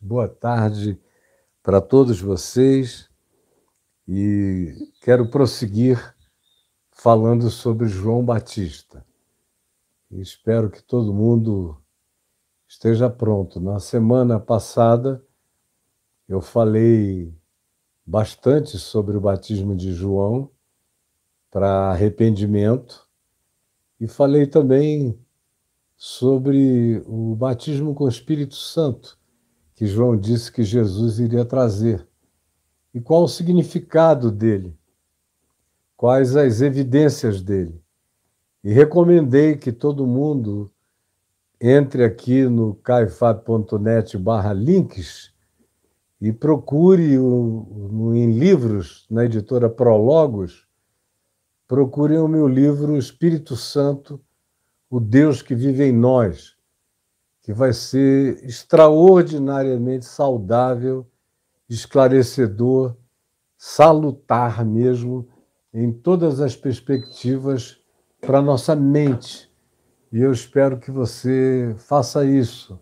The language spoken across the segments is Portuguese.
boa tarde para todos vocês e quero prosseguir falando sobre João Batista. Espero que todo mundo esteja pronto. Na semana passada eu falei bastante sobre o batismo de João para arrependimento e falei também sobre o batismo com o Espírito Santo, que João disse que Jesus iria trazer. E qual o significado dele? Quais as evidências dele? E recomendei que todo mundo entre aqui no caifab.net barra links e procure o, em livros, na editora Prologos, procurem o meu livro Espírito Santo, o Deus que vive em nós, que vai ser extraordinariamente saudável, esclarecedor, salutar mesmo em todas as perspectivas para nossa mente. E eu espero que você faça isso.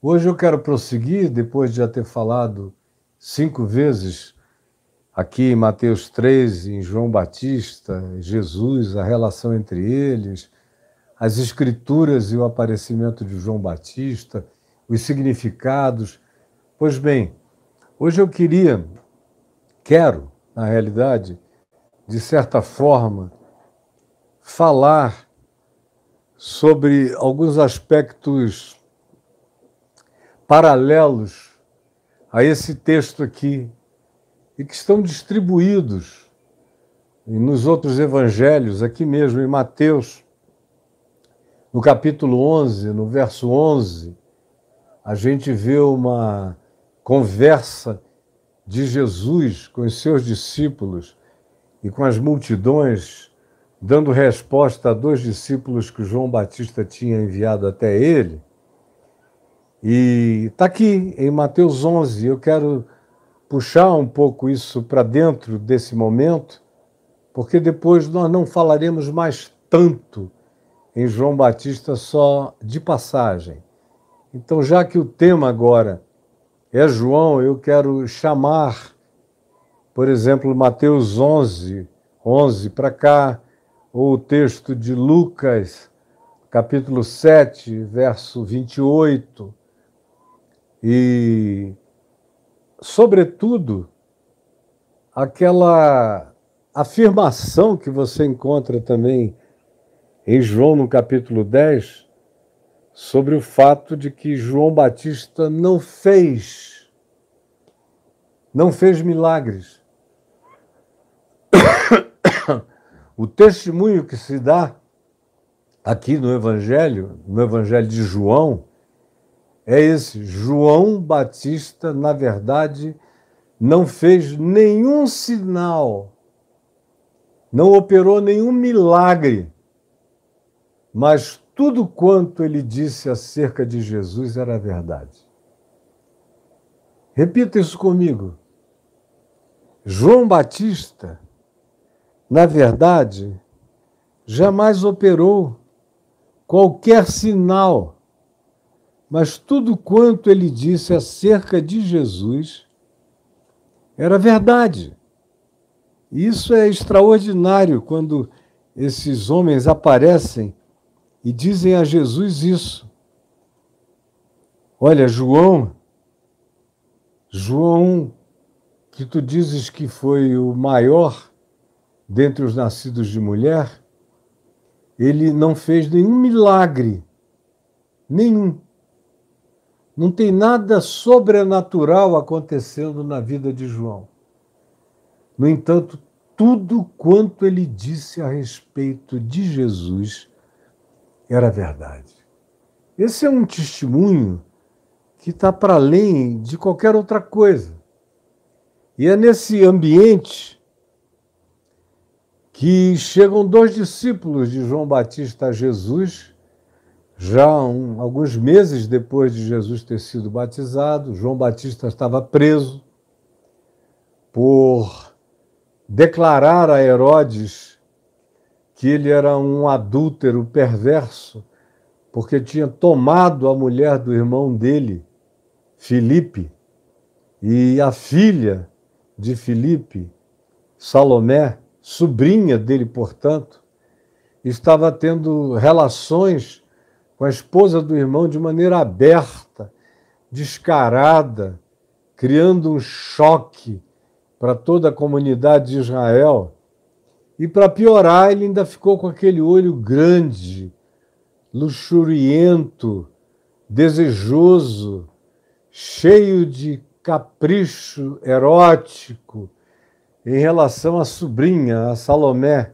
Hoje eu quero prosseguir, depois de já ter falado cinco vezes aqui em Mateus 3, em João Batista, Jesus, a relação entre eles, as escrituras e o aparecimento de João Batista, os significados. Pois bem, hoje eu queria, quero, na realidade, de certa forma, falar sobre alguns aspectos paralelos a esse texto aqui e que estão distribuídos nos outros evangelhos, aqui mesmo em Mateus, no capítulo 11, no verso 11, a gente vê uma conversa de Jesus com os seus discípulos e com as multidões, dando resposta a dois discípulos que João Batista tinha enviado até ele. E está aqui em Mateus 11, eu quero puxar um pouco isso para dentro desse momento, porque depois nós não falaremos mais tanto em João Batista só de passagem. Então, já que o tema agora é João, eu quero chamar, por exemplo, Mateus 11, 11 para cá, ou o texto de Lucas, capítulo 7, verso 28, e sobretudo, aquela afirmação que você encontra também em João, no capítulo 10, sobre o fato de que João Batista não fez, não fez milagres. O testemunho que se dá aqui no Evangelho, no Evangelho de João, é esse: João Batista, na verdade, não fez nenhum sinal, não operou nenhum milagre, mas tudo quanto ele disse acerca de Jesus era verdade. Repita isso comigo. João Batista, na verdade, jamais operou qualquer sinal mas tudo quanto ele disse acerca de Jesus era verdade. Isso é extraordinário quando esses homens aparecem e dizem a Jesus isso. Olha, João, João, que tu dizes que foi o maior dentre os nascidos de mulher, ele não fez nenhum milagre, nenhum. Não tem nada sobrenatural acontecendo na vida de João. No entanto, tudo quanto ele disse a respeito de Jesus era verdade. Esse é um testemunho que está para além de qualquer outra coisa. E é nesse ambiente que chegam dois discípulos de João Batista a Jesus já um, alguns meses depois de Jesus ter sido batizado, João Batista estava preso por declarar a Herodes que ele era um adúltero perverso, porque tinha tomado a mulher do irmão dele Filipe e a filha de Filipe, Salomé, sobrinha dele, portanto, estava tendo relações com a esposa do irmão de maneira aberta, descarada, criando um choque para toda a comunidade de Israel. E para piorar, ele ainda ficou com aquele olho grande, luxuriento, desejoso, cheio de capricho erótico em relação à sobrinha, a Salomé,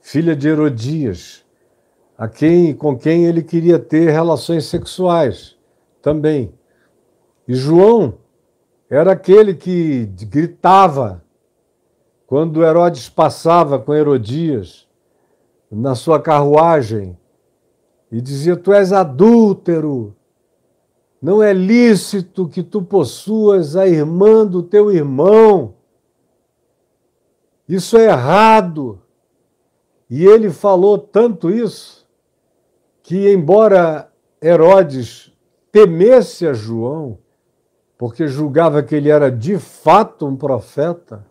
filha de Herodias, a quem, com quem ele queria ter relações sexuais também. E João era aquele que gritava quando Herodes passava com Herodias na sua carruagem e dizia: Tu és adúltero, não é lícito que tu possuas a irmã do teu irmão. Isso é errado. E ele falou tanto isso que, embora Herodes temesse a João, porque julgava que ele era de fato um profeta,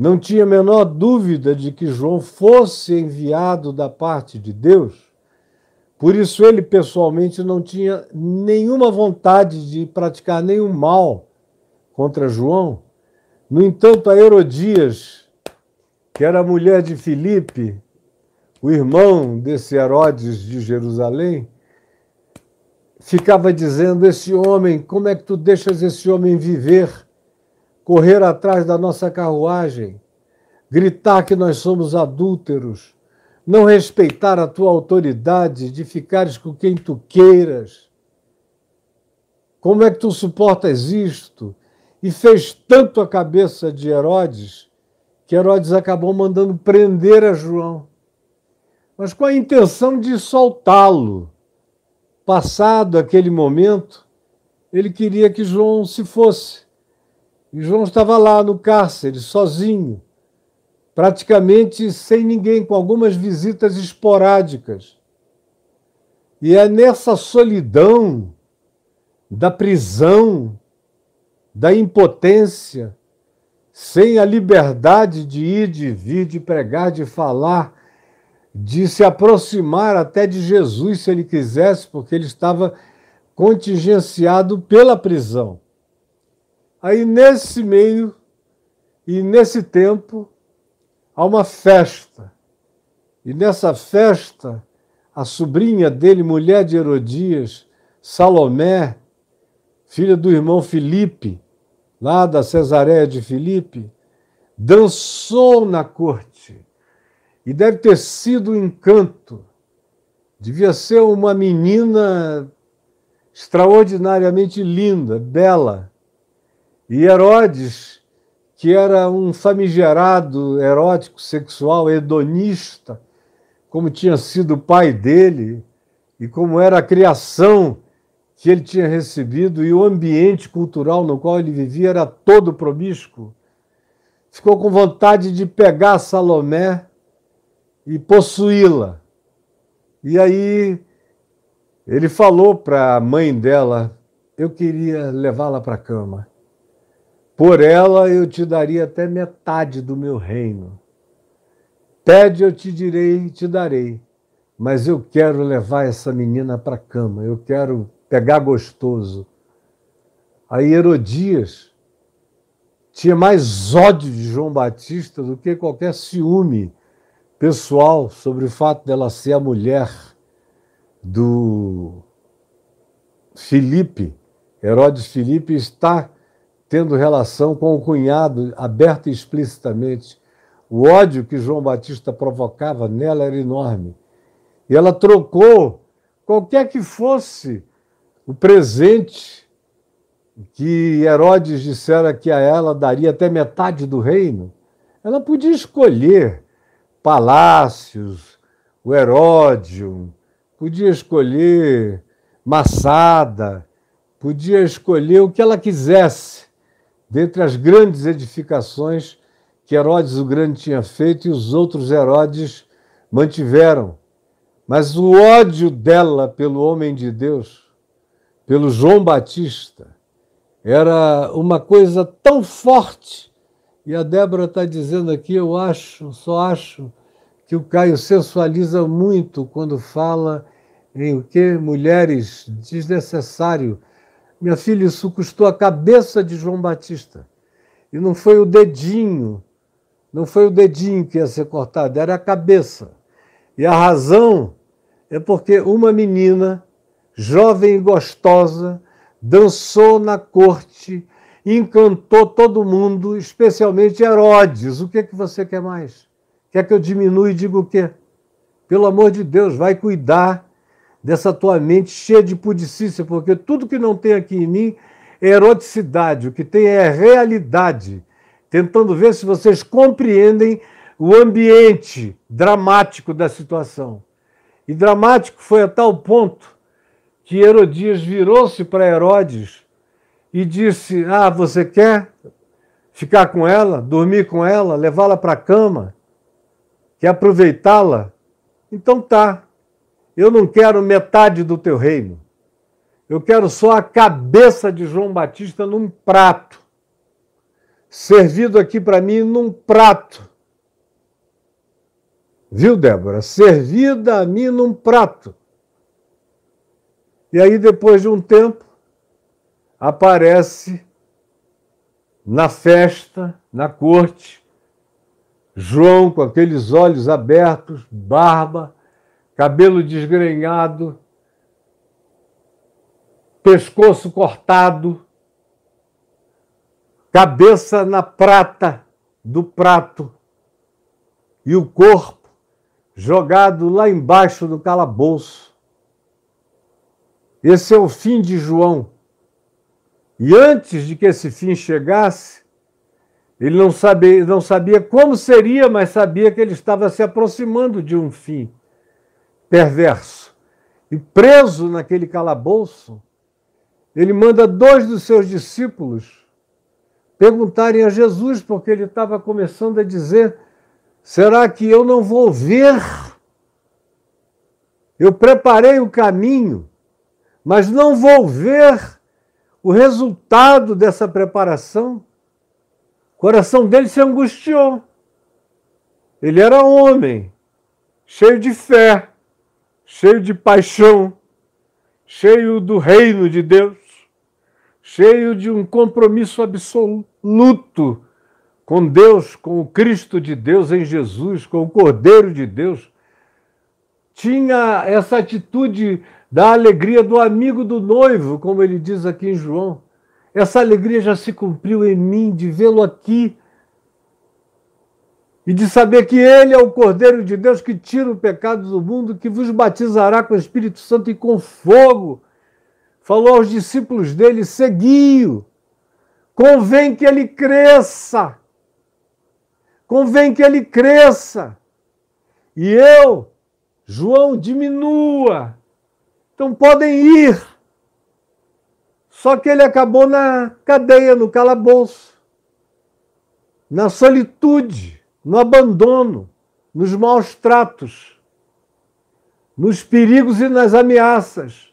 não tinha a menor dúvida de que João fosse enviado da parte de Deus. Por isso, ele pessoalmente não tinha nenhuma vontade de praticar nenhum mal contra João. No entanto, a Herodias, que era mulher de Filipe, o irmão desse Herodes de Jerusalém, ficava dizendo: Esse homem, como é que tu deixas esse homem viver, correr atrás da nossa carruagem, gritar que nós somos adúlteros, não respeitar a tua autoridade de ficares com quem tu queiras? Como é que tu suportas isto? E fez tanto a cabeça de Herodes que Herodes acabou mandando prender a João, mas com a intenção de soltá-lo Passado aquele momento, ele queria que João se fosse. E João estava lá no cárcere, sozinho, praticamente sem ninguém, com algumas visitas esporádicas. E é nessa solidão da prisão, da impotência, sem a liberdade de ir, de vir, de pregar, de falar, de se aproximar até de Jesus, se ele quisesse, porque ele estava contingenciado pela prisão. Aí, nesse meio e nesse tempo, há uma festa. E nessa festa, a sobrinha dele, mulher de Herodias, Salomé, filha do irmão Filipe, lá da Cesareia de Filipe, dançou na corte e deve ter sido um encanto. Devia ser uma menina extraordinariamente linda, bela. E Herodes, que era um famigerado erótico sexual, hedonista, como tinha sido o pai dele, e como era a criação que ele tinha recebido, e o ambiente cultural no qual ele vivia era todo promíscuo, ficou com vontade de pegar Salomé e possuí-la. E aí ele falou para a mãe dela: Eu queria levá-la para a cama. Por ela eu te daria até metade do meu reino. Pede, eu te direi e te darei. Mas eu quero levar essa menina para a cama, eu quero pegar gostoso. Aí Herodias tinha mais ódio de João Batista do que qualquer ciúme pessoal sobre o fato dela ser a mulher do Filipe, Herodes Filipe, está tendo relação com o cunhado, aberta e explicitamente. O ódio que João Batista provocava nela era enorme. E ela trocou qualquer que fosse o presente que Herodes dissera que a ela daria até metade do reino. Ela podia escolher palácios, o Heródio, podia escolher Massada, podia escolher o que ela quisesse dentre as grandes edificações que Herodes o Grande tinha feito e os outros Herodes mantiveram. Mas o ódio dela pelo homem de Deus, pelo João Batista, Era uma coisa tão forte. E a Débora está dizendo aqui, eu acho, só acho, que o Caio sensualiza muito quando fala em o que? Mulheres, desnecessário. Minha filha, isso custou a cabeça de João Batista. E não foi o dedinho, não foi o dedinho que ia ser cortado, era a cabeça. E a razão é porque uma menina, jovem e gostosa, dançou na corte, encantou todo mundo, especialmente Herodes. O que, é que você quer mais? Quer que eu diminua e diga o quê? Pelo amor de Deus, vai cuidar dessa tua mente cheia de pudicícia, porque tudo que não tem aqui em mim é eroticidade, o que tem é realidade. Tentando ver se vocês compreendem o ambiente dramático da situação. E dramático foi a tal ponto que Herodias virou-se para Herodes e disse: Ah, você quer ficar com ela, dormir com ela, levá-la para a cama? Quer aproveitá-la? Então tá. Eu não quero metade do teu reino. Eu quero só a cabeça de João Batista num prato. Servido aqui para mim num prato. Viu, Débora? Servida a mim num prato. E aí, depois de um tempo, aparece na festa, na corte, João com aqueles olhos abertos, barba, cabelo desgrenhado, pescoço cortado, cabeça na prata do prato e o corpo jogado lá embaixo do calabouço. Esse é o fim de João. E antes de que esse fim chegasse, ele não sabia, não sabia como seria, mas sabia que ele estava se aproximando de um fim perverso. E preso naquele calabouço, ele manda dois dos seus discípulos perguntarem a Jesus, porque ele estava começando a dizer: será que eu não vou ver? Eu preparei o caminho mas não vou ver o resultado dessa preparação. O coração dele se angustiou. Ele era homem, cheio de fé, cheio de paixão, cheio do reino de Deus, cheio de um compromisso absoluto com Deus, com o Cristo de Deus em Jesus, com o Cordeiro de Deus. Tinha essa atitude da alegria do amigo do noivo, como ele diz aqui em João. Essa alegria já se cumpriu em mim, de vê-lo aqui e de saber que Ele é o Cordeiro de Deus que tira o pecado do mundo, que vos batizará com o Espírito Santo e com fogo. Falou aos discípulos dele: segui-o, convém que ele cresça, convém que ele cresça, e eu, João, diminua. Então podem ir. Só que ele acabou na cadeia, no calabouço, na solitude, no abandono, nos maus tratos, nos perigos e nas ameaças.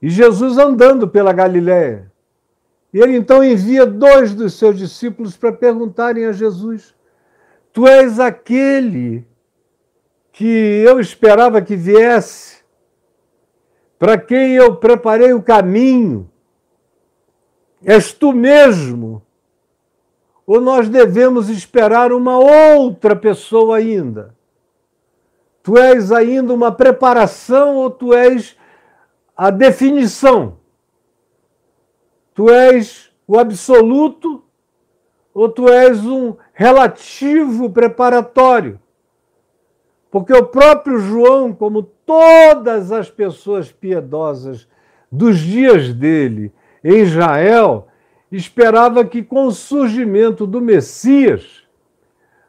E Jesus andando pela Galiléia. E ele então envia dois dos seus discípulos para perguntarem a Jesus: Tu és aquele que eu esperava que viesse? para quem eu preparei o caminho. És tu mesmo? Ou nós devemos esperar uma outra pessoa ainda? Tu és ainda uma preparação ou tu és a definição? Tu és o absoluto ou tu és um relativo preparatório? Porque o próprio João, como todas as pessoas piedosas dos dias dele em Israel, esperava que com o surgimento do Messias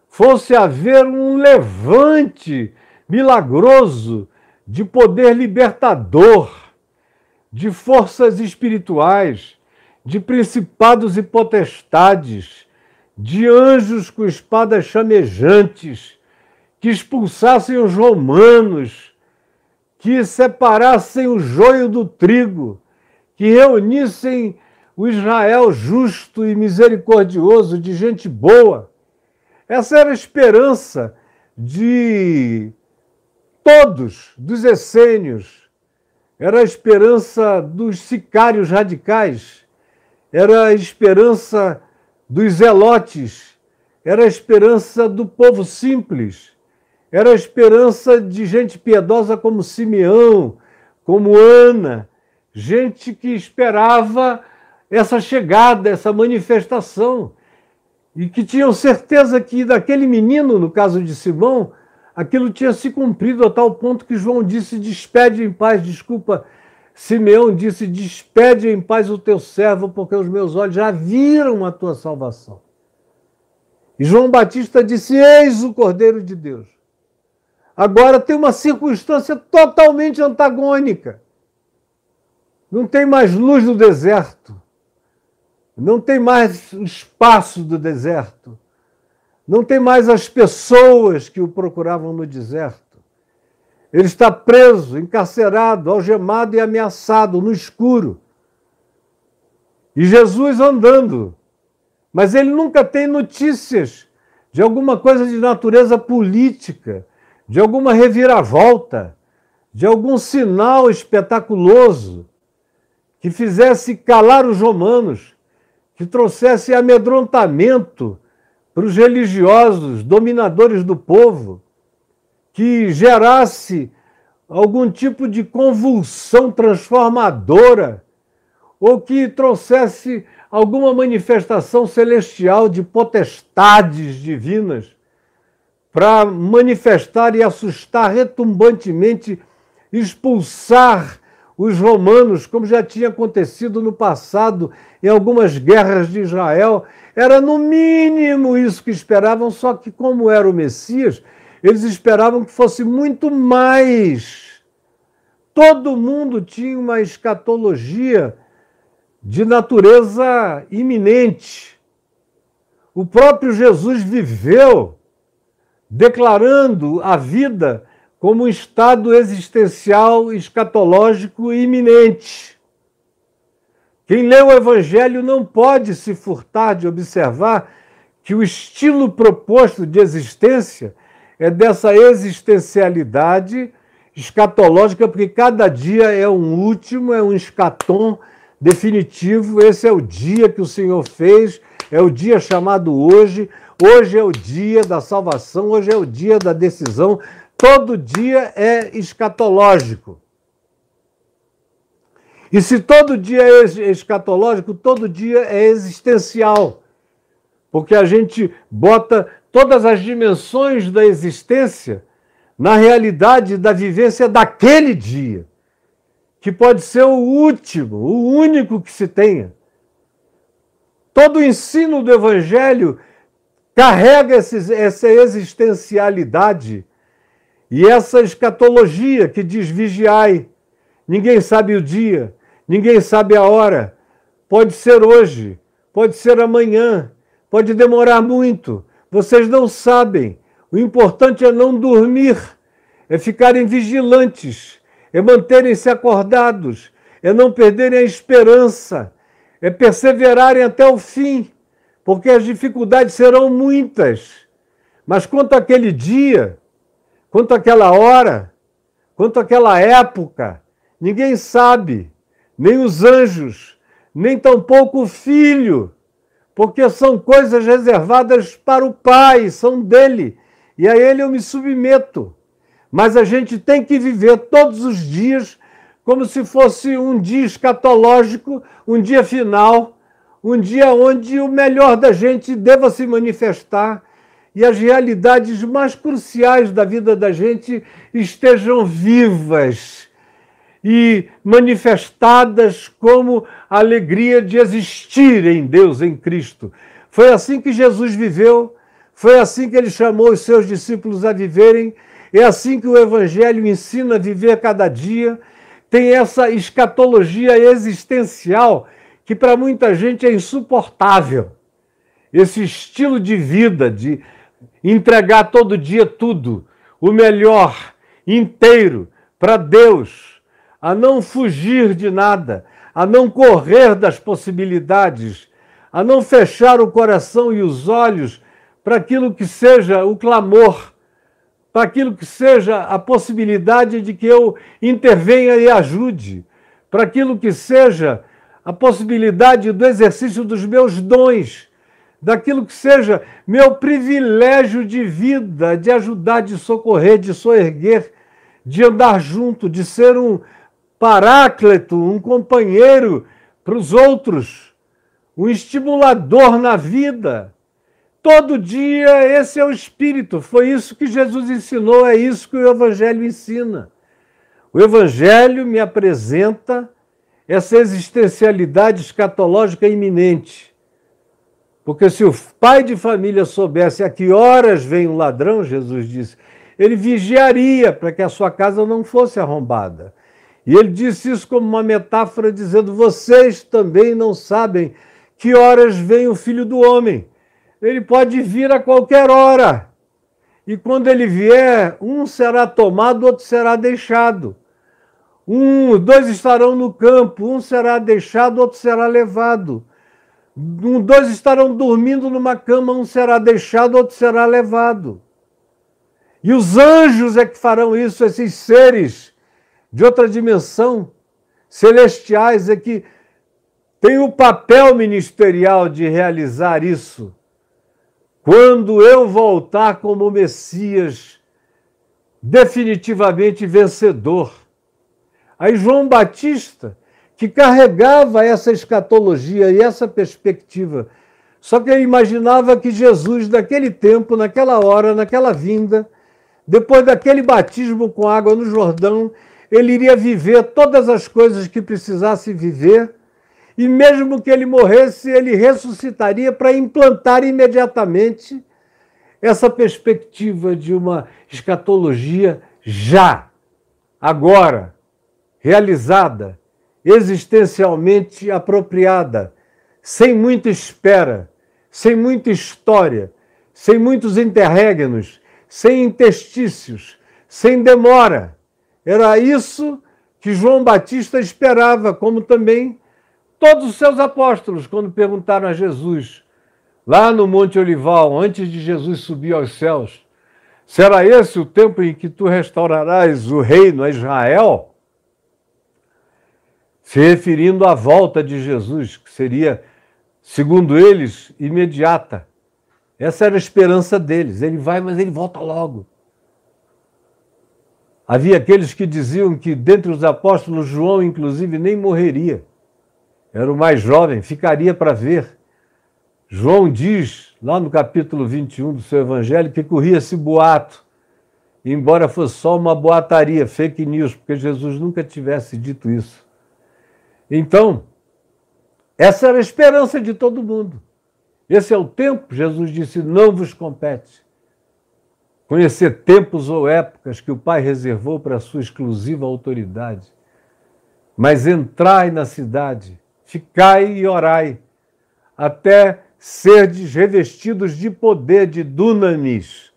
fosse haver um levante milagroso de poder libertador, de forças espirituais, de principados e potestades, de anjos com espadas chamejantes que expulsassem os romanos, que separassem o joio do trigo, que reunissem o Israel justo e misericordioso, de gente boa. Essa era a esperança de todos, dos essênios. Era a esperança dos sicários radicais. Era a esperança dos zelotes. Era a esperança do povo simples. Era a esperança de gente piedosa como Simeão, como Ana, gente que esperava essa chegada, essa manifestação, e que tinham certeza que daquele menino, no caso de Simão, aquilo tinha se cumprido a tal ponto que João disse: despede em paz, desculpa. Simeão disse: despede em paz o teu servo, porque os meus olhos já viram a tua salvação. E João Batista disse: Eis o Cordeiro de Deus. Agora tem uma circunstância totalmente antagônica. Não tem mais luz no deserto. Não tem mais o espaço do deserto. Não tem mais as pessoas que o procuravam no deserto. Ele está preso, encarcerado, algemado e ameaçado no escuro. E Jesus andando. Mas ele nunca tem notícias de alguma coisa de natureza política, de alguma reviravolta, de algum sinal espetaculoso que fizesse calar os romanos, que trouxesse amedrontamento para os religiosos, dominadores do povo, que gerasse algum tipo de convulsão transformadora, ou que trouxesse alguma manifestação celestial de potestades divinas para manifestar e assustar retumbantemente, expulsar os romanos, como já tinha acontecido no passado em algumas guerras de Israel. Era no mínimo isso que esperavam, só que, como era o Messias, eles esperavam que fosse muito mais. Todo mundo tinha uma escatologia de natureza iminente. O próprio Jesus viveu declarando a vida como um estado existencial escatológico iminente. Quem lê o Evangelho não pode se furtar de observar que o estilo proposto de existência é dessa existencialidade escatológica, porque cada dia é um último, é um escatom definitivo. Esse é o dia que o Senhor fez, é o dia chamado hoje. Hoje é o dia da salvação, hoje é o dia da decisão, todo dia é escatológico. E se todo dia é escatológico, todo dia é existencial. Porque a gente bota todas as dimensões da existência na realidade da vivência daquele dia, que pode ser o último, o único que se tenha. Todo o ensino do Evangelho carrega essa existencialidade e essa escatologia que diz vigiai. Ninguém sabe o dia, ninguém sabe a hora. Pode ser hoje, pode ser amanhã, pode demorar muito. Vocês não sabem. O importante é não dormir, é ficarem vigilantes, é manterem-se acordados, é não perderem a esperança, é perseverarem até o fim, porque as dificuldades serão muitas. Mas quanto àquele dia, Quanto àquela hora, quanto àquela época, ninguém sabe, nem os anjos, nem tampouco o filho, porque são coisas reservadas para o Pai, são dele, e a ele eu me submeto. Mas a gente tem que viver todos os dias como se fosse um dia escatológico, um dia final, um dia onde o melhor da gente deva se manifestar e as realidades mais cruciais da vida da gente estejam vivas e manifestadas como a alegria de existir em Deus, em Cristo. Foi assim que Jesus viveu, foi assim que ele chamou os seus discípulos a viverem, é assim que o Evangelho ensina a viver cada dia. Tem essa escatologia existencial que para muita gente é insuportável. Esse estilo de vida, de entregar todo dia tudo, o melhor, inteiro, para Deus, a não fugir de nada, a não correr das possibilidades, a não fechar o coração e os olhos para aquilo que seja o clamor, para aquilo que seja a possibilidade de que eu intervenha e ajude, para aquilo que seja a possibilidade do exercício dos meus dons, daquilo que seja meu privilégio de vida, de ajudar, de socorrer, de soerguer, de andar junto, de ser um paráclito, um companheiro para os outros, um estimulador na vida. Todo dia esse é o espírito. Foi isso que Jesus ensinou, é isso que o Evangelho ensina. O Evangelho me apresenta essa existencialidade escatológica iminente. Porque se o pai de família soubesse a que horas vem o ladrão, Jesus disse, ele vigiaria para que a sua casa não fosse arrombada. E ele disse isso como uma metáfora, dizendo: vocês também não sabem que horas vem o filho do homem. Ele pode vir a qualquer hora. E quando ele vier, um será tomado, outro será deixado. Um, dois estarão no campo, um será deixado, outro será levado. Um, dois estarão dormindo numa cama, um será deixado, outro será levado. E os anjos é que farão isso, esses seres de outra dimensão, celestiais, é que têm o papel ministerial de realizar isso. Quando eu voltar como Messias definitivamente vencedor. Aí João Batista, que carregava essa escatologia e essa perspectiva, só que ele imaginava que Jesus, naquele tempo, naquela hora, naquela vinda, depois daquele batismo com água no Jordão, ele iria viver todas as coisas que precisasse viver, e mesmo que ele morresse, ele ressuscitaria para implantar imediatamente essa perspectiva de uma escatologia já, agora, realizada, existencialmente apropriada, sem muita espera, sem muita história, sem muitos interregnos, sem interstícios, sem demora. Era isso que João Batista esperava, como também todos os seus apóstolos, quando perguntaram a Jesus, lá no Monte Olival, antes de Jesus subir aos céus: será esse o tempo em que tu restaurarás o reino a Israel? Se referindo à volta de Jesus, que seria, segundo eles, imediata. Essa era a esperança deles. Ele vai, mas ele volta logo. Havia aqueles que diziam que, dentre os apóstolos, João, inclusive, nem morreria. Era o mais jovem, ficaria para ver. João diz, lá no capítulo 21 do seu evangelho, que corria esse boato, embora fosse só uma boataria, fake news, porque Jesus nunca tivesse dito isso. Então, essa era a esperança de todo mundo. Esse é o tempo, Jesus disse, não vos compete. Conhecer tempos ou épocas que o Pai reservou para a sua exclusiva autoridade. Mas entrai na cidade, ficai e orai, até serdes revestidos de poder de dunamis.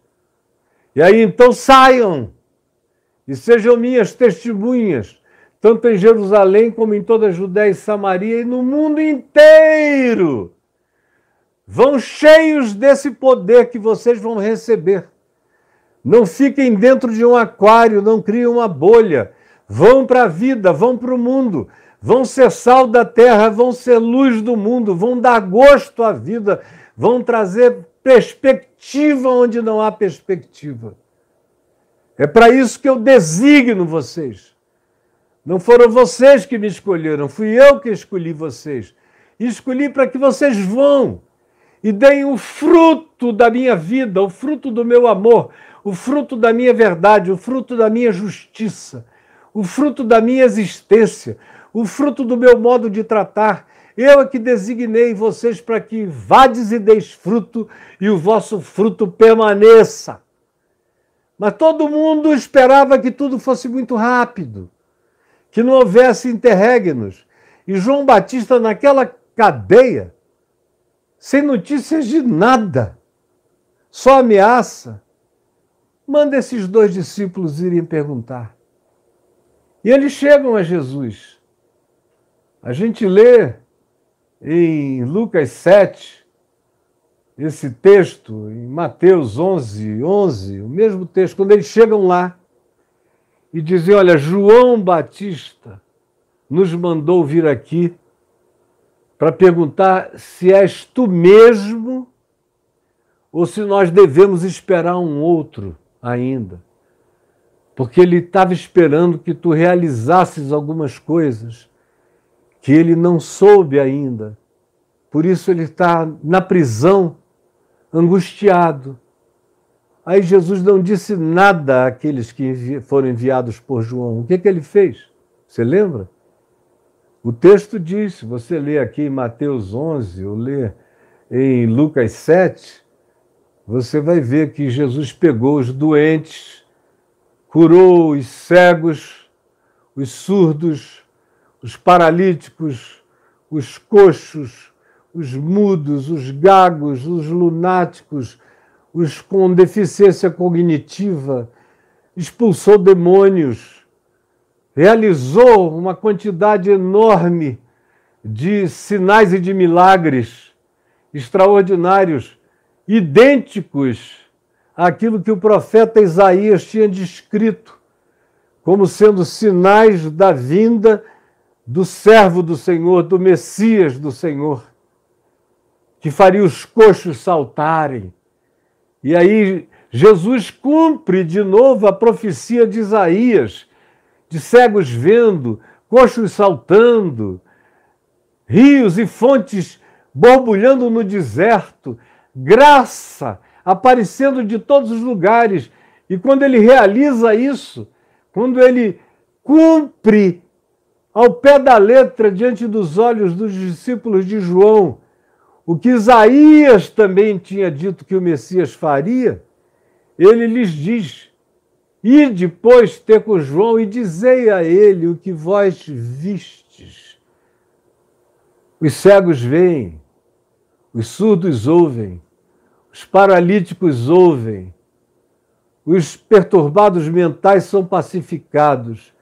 E aí então saiam e sejam minhas testemunhas, tanto em Jerusalém como em toda a Judéia e Samaria e no mundo inteiro Vão cheios desse poder que vocês vão receber. Não fiquem dentro de um aquário, não criem uma bolha. Vão para a vida, vão para o mundo, vão ser sal da terra, vão ser luz do mundo, vão dar gosto à vida, vão trazer perspectiva onde não há perspectiva. É para isso que eu designo vocês. Não foram vocês que me escolheram, fui eu que escolhi vocês. Escolhi para que vocês vão e deem o fruto da minha vida, o fruto do meu amor, o fruto da minha verdade, o fruto da minha justiça, o fruto da minha existência, o fruto do meu modo de tratar. Eu é que designei vocês para que vades e deis fruto e o vosso fruto permaneça. Mas todo mundo esperava que tudo fosse muito rápido, que não houvesse interregnos. E João Batista, naquela cadeia, sem notícias de nada, só ameaça, manda esses dois discípulos irem perguntar. E eles chegam a Jesus. A gente lê em Lucas 7 esse texto, em Mateus 11, 11, o mesmo texto, quando eles chegam lá e dizem: Olha, João Batista nos mandou vir aqui para perguntar se és tu mesmo ou se nós devemos esperar um outro ainda. Porque ele estava esperando que tu realizasses algumas coisas que ele não soube ainda. Por isso ele está na prisão, angustiado. Aí Jesus não disse nada àqueles que foram enviados por João. O que, que ele fez? Você lembra? O texto diz, você lê aqui em Mateus 11, ou lê em Lucas 7, você vai ver que Jesus pegou os doentes, curou os cegos, os surdos, os paralíticos, os coxos, os mudos, os gagos, os lunáticos, os com deficiência cognitiva, expulsou demônios, realizou uma quantidade enorme de sinais e de milagres extraordinários idênticos àquilo que o profeta Isaías tinha descrito como sendo sinais da vinda do servo do Senhor, do Messias do Senhor, que faria os coxos saltarem. E aí Jesus cumpre de novo a profecia de Isaías, de cegos vendo, coxos saltando, rios e fontes borbulhando no deserto, graça aparecendo de todos os lugares. E quando ele realiza isso, quando ele cumpre ao pé da letra diante dos olhos dos discípulos de João, o que Isaías também tinha dito que o Messias faria, ele lhes diz: E depois ter com João e dizei a ele o que vós vistes. Os cegos veem, os surdos ouvem, os paralíticos ouvem, os perturbados mentais são pacificados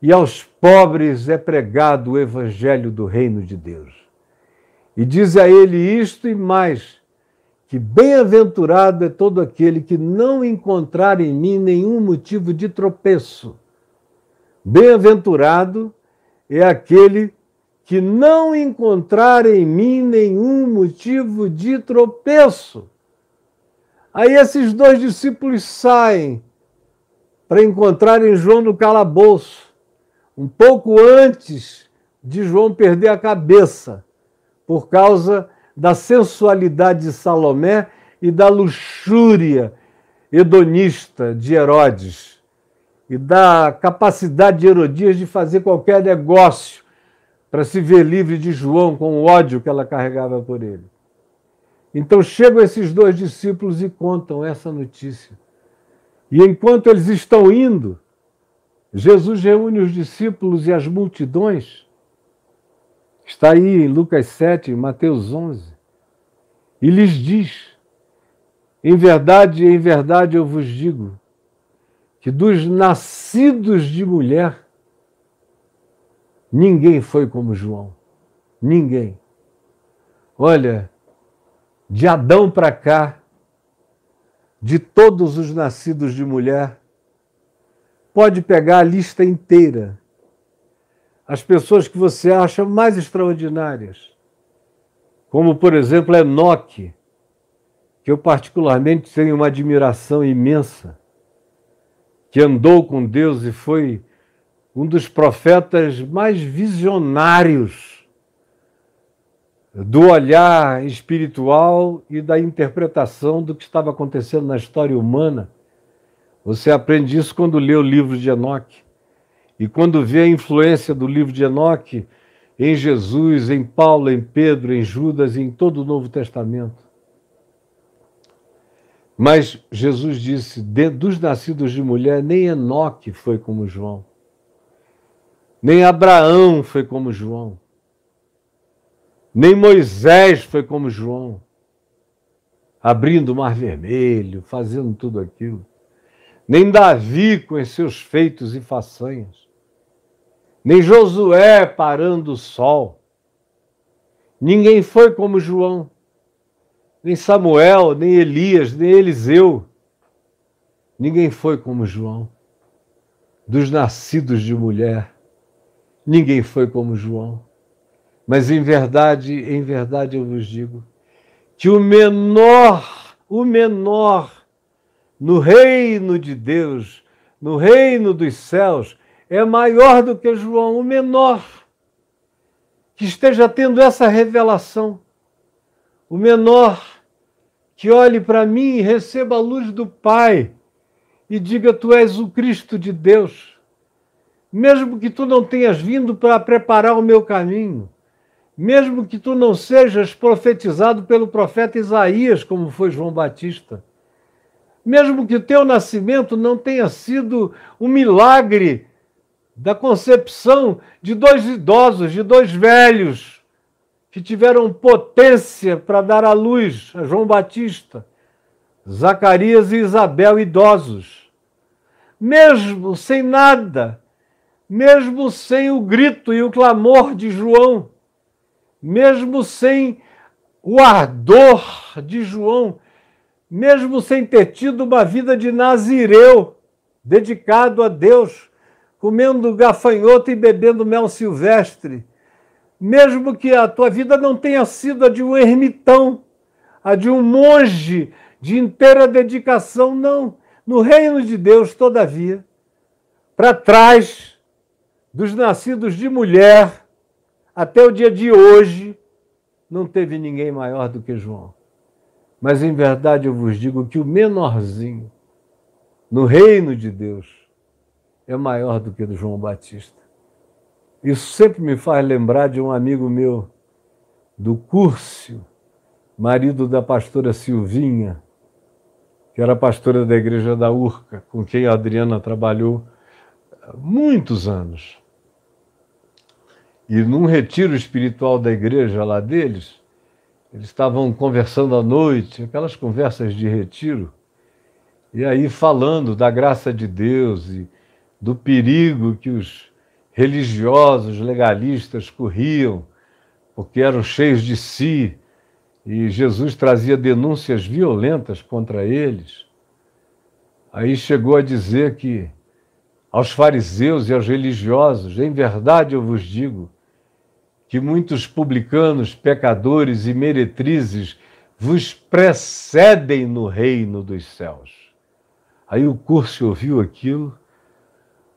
e aos pobres é pregado o evangelho do reino de Deus. E diz a ele isto e mais, que bem-aventurado é todo aquele que não encontrar em mim nenhum motivo de tropeço. Bem-aventurado é aquele que não encontrar em mim nenhum motivo de tropeço. Aí esses dois discípulos saem para encontrarem João no calabouço, um pouco antes de João perder a cabeça, por causa da sensualidade de Salomé e da luxúria hedonista de Herodes, e da capacidade de Herodias de fazer qualquer negócio para se ver livre de João com o ódio que ela carregava por ele. Então chegam esses dois discípulos e contam essa notícia. E enquanto eles estão indo, Jesus reúne os discípulos e as multidões. Está aí em Lucas 7, em Mateus 11. E lhes diz: Em verdade, em verdade eu vos digo, que dos nascidos de mulher, ninguém foi como João. Ninguém. Olha, de Adão para cá, de todos os nascidos de mulher, pode pegar a lista inteira. As pessoas que você acha mais extraordinárias, como por exemplo Enoque, que eu particularmente tenho uma admiração imensa, que andou com Deus e foi um dos profetas mais visionários do olhar espiritual e da interpretação do que estava acontecendo na história humana. Você aprende isso quando lê o livro de Enoque. E quando vê a influência do livro de Enoque em Jesus, em Paulo, em Pedro, em Judas em todo o Novo Testamento. Mas Jesus disse: dos nascidos de mulher, nem Enoque foi como João, nem Abraão foi como João. Nem Moisés foi como João, abrindo o mar vermelho, fazendo tudo aquilo. Nem Davi com os seus feitos e façanhas. Nem Josué parando o sol. Ninguém foi como João, nem Samuel, nem Elias, nem Eliseu. Ninguém foi como João. Dos nascidos de mulher, ninguém foi como João. Mas em verdade, em verdade eu vos digo que o menor, o menor no reino de Deus, no reino dos céus, é maior do que João, o menor que esteja tendo essa revelação, o menor que olhe para mim e receba a luz do Pai e diga: Tu és o Cristo de Deus. Mesmo que tu não tenhas vindo para preparar o meu caminho, mesmo que tu não sejas profetizado pelo profeta Isaías, como foi João Batista, mesmo que o teu nascimento não tenha sido um milagre da concepção de dois idosos, de dois velhos, que tiveram potência para dar à luz a João Batista, Zacarias e Isabel, idosos. Mesmo sem nada, mesmo sem o grito e o clamor de João, mesmo sem o ardor de João, mesmo sem ter tido uma vida de nazireu, dedicado a Deus, comendo gafanhoto e bebendo mel silvestre, mesmo que a tua vida não tenha sido a de um ermitão, a de um monge de inteira dedicação, não. No reino de Deus, todavia, para trás dos nascidos de mulher, até o dia de hoje, não teve ninguém maior do que João. Mas em verdade eu vos digo que o menorzinho no reino de Deus é maior do que do João Batista. Isso sempre me faz lembrar de um amigo meu, do Cúrcio, marido da pastora Silvinha, que era pastora da igreja da Urca, com quem a Adriana trabalhou muitos anos. E num retiro espiritual da igreja lá deles, eles estavam conversando à noite, aquelas conversas de retiro, e aí falando da graça de Deus e do perigo que os religiosos legalistas corriam, porque eram cheios de si, e Jesus trazia denúncias violentas contra eles. Aí chegou a dizer que aos fariseus e aos religiosos, em verdade eu vos digo, que muitos publicanos, pecadores e meretrizes vos precedem no reino dos céus. Aí o curso ouviu aquilo,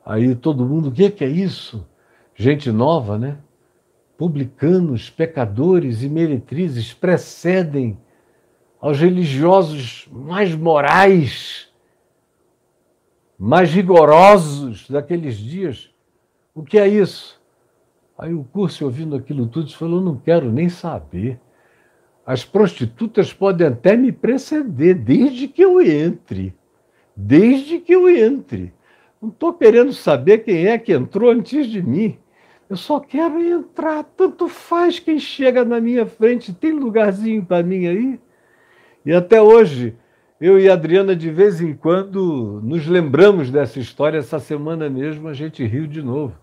aí todo mundo, o que, que é isso? Gente nova, né? Publicanos, pecadores e meretrizes precedem aos religiosos mais morais, mais rigorosos daqueles dias. O que é isso? Aí o curso, ouvindo aquilo tudo, falou: não quero nem saber. As prostitutas podem até me preceder, desde que eu entre. Desde que eu entre. Não estou querendo saber quem é que entrou antes de mim. Eu só quero entrar. Tanto faz quem chega na minha frente. Tem lugarzinho para mim aí? E até hoje, eu e a Adriana, de vez em quando, nos lembramos dessa história. Essa semana mesmo, a gente riu de novo.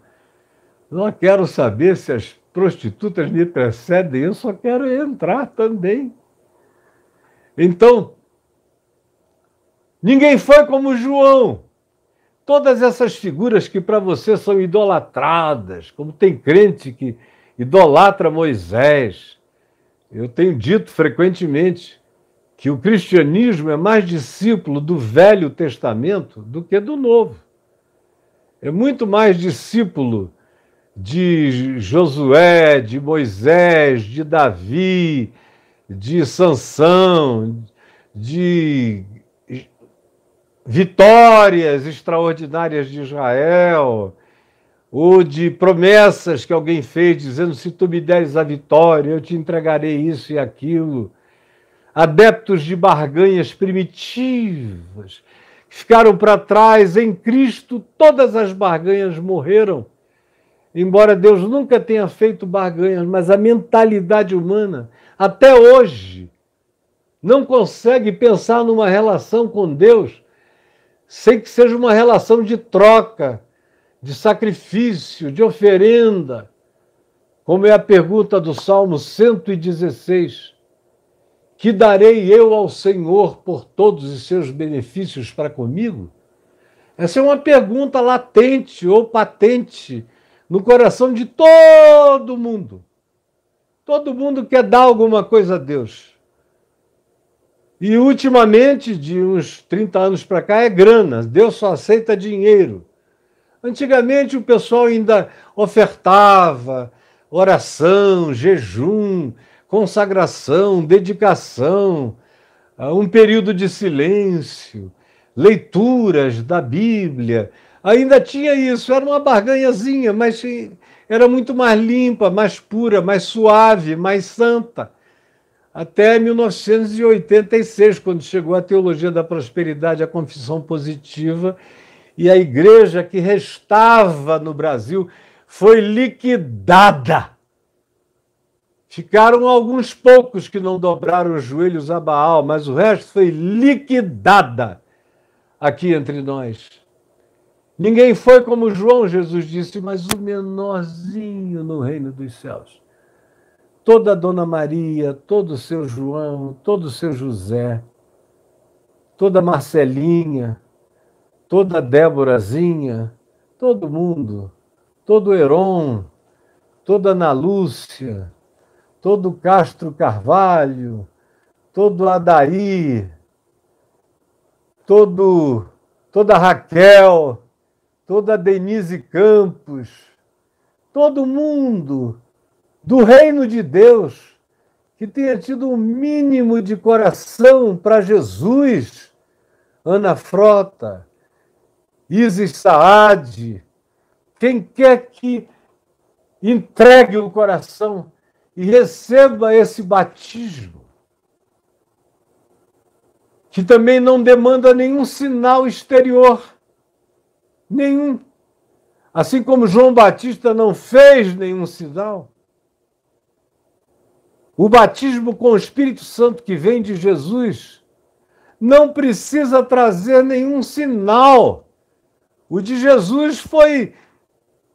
Não quero saber se as prostitutas me precedem, eu só quero entrar também. Então, ninguém foi como João. Todas essas figuras que para você são idolatradas, como tem crente que idolatra Moisés. Eu tenho dito frequentemente que o cristianismo é mais discípulo do Velho Testamento do que do Novo. É muito mais discípulo de Josué, de Moisés, de Davi, de Sansão, de vitórias extraordinárias de Israel, ou de promessas que alguém fez dizendo: se tu me deres a vitória, eu te entregarei isso e aquilo. Adeptos de barganhas primitivas, ficaram para trás, em Cristo todas as barganhas morreram embora Deus nunca tenha feito barganhas, mas a mentalidade humana, até hoje, não consegue pensar numa relação com Deus sem que seja uma relação de troca, de sacrifício, de oferenda, como é a pergunta do Salmo 116: Que darei eu ao Senhor por todos os seus benefícios para comigo? Essa é uma pergunta latente ou patente no coração de todo mundo. Todo mundo quer dar alguma coisa a Deus. E ultimamente, de uns 30 anos para cá, é grana. Deus só aceita dinheiro. Antigamente o pessoal ainda ofertava oração, jejum, consagração, dedicação, um período de silêncio, leituras da Bíblia. Ainda tinha isso, era uma barganhazinha, mas era muito mais limpa, mais pura, mais suave, mais santa. Até 1986, quando chegou a teologia da prosperidade, a confissão positiva, e a igreja que restava no Brasil foi liquidada. Ficaram alguns poucos que não dobraram os joelhos a Baal, mas o resto foi liquidada aqui entre nós. Ninguém foi como João, Jesus disse, mas o menorzinho no reino dos céus. Toda a Dona Maria, todo o seu João, todo o seu José, toda a Marcelinha, toda a Déborazinha, todo mundo, todo Heron, toda Ana Lúcia, todo Castro Carvalho, todo Adaí, todo, toda Raquel, toda Denise Campos, todo mundo do reino de Deus que tenha tido um mínimo de coração para Jesus, Ana Frota, Isis Saad, quem quer que entregue o coração e receba esse batismo, que também não demanda nenhum sinal exterior, nenhum. Assim como João Batista não fez nenhum sinal, o batismo com o Espírito Santo que vem de Jesus não precisa trazer nenhum sinal. O de Jesus foi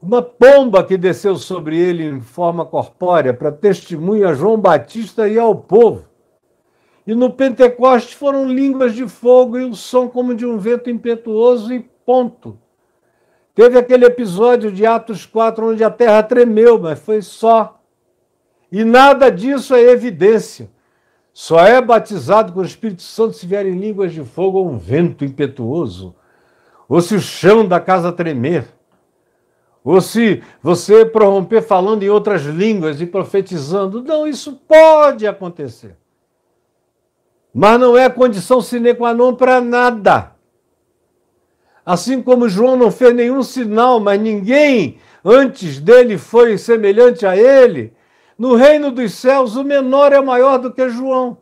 uma pomba que desceu sobre ele em forma corpórea para testemunha a João Batista e ao povo. E no Pentecoste foram línguas de fogo e o som como de um vento impetuoso e ponto. Teve aquele episódio de Atos 4 onde a terra tremeu, mas foi só. E nada disso é evidência. Só é batizado com o Espírito Santo se vier em línguas de fogo ou um vento impetuoso ou se o chão da casa tremer, ou se você prorromper falando em outras línguas e profetizando. Não, isso pode acontecer. Mas não é condição sine qua non para nada. Assim como João não fez nenhum sinal, mas ninguém antes dele foi semelhante a ele, no reino dos céus o menor é maior do que João.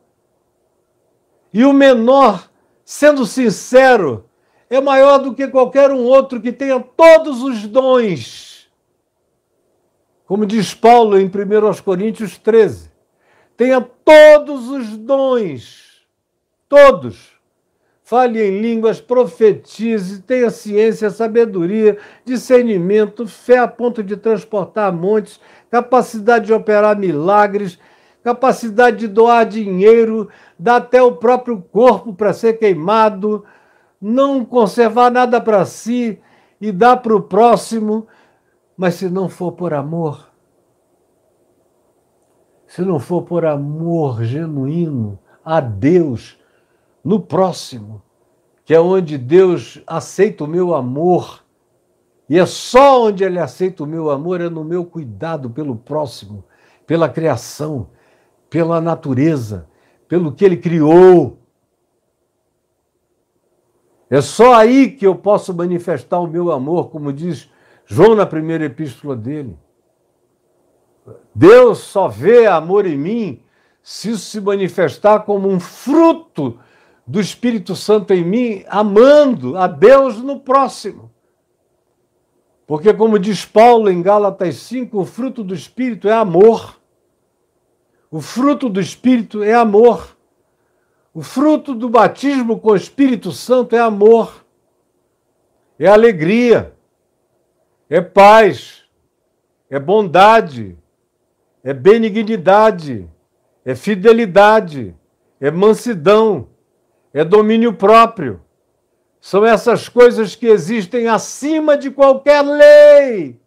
E o menor, sendo sincero, é maior do que qualquer um outro que tenha todos os dons. Como diz Paulo em 1 Coríntios 13. Tenha todos os dons. Todos. Fale em línguas, profetize, tenha ciência, sabedoria, discernimento, fé a ponto de transportar montes, capacidade de operar milagres, capacidade de doar dinheiro, dar até o próprio corpo para ser queimado, não conservar nada para si e dar para o próximo, mas se não for por amor, se não for por amor genuíno a Deus no próximo, que é onde Deus aceita o meu amor, e é só onde Ele aceita o meu amor, é no meu cuidado pelo próximo, pela criação, pela natureza, pelo que Ele criou. É só aí que eu posso manifestar o meu amor, como diz João na primeira epístola dele. Deus só vê amor em mim se isso se manifestar como um fruto do Espírito Santo em mim, amando a Deus no próximo. Porque, como diz Paulo em Gálatas 5, o fruto do Espírito é amor. O fruto do Espírito é amor. O fruto do batismo com o Espírito Santo é amor, é alegria, é paz, é bondade, é benignidade, é fidelidade, é mansidão, é domínio próprio. São essas coisas que existem acima de qualquer lei.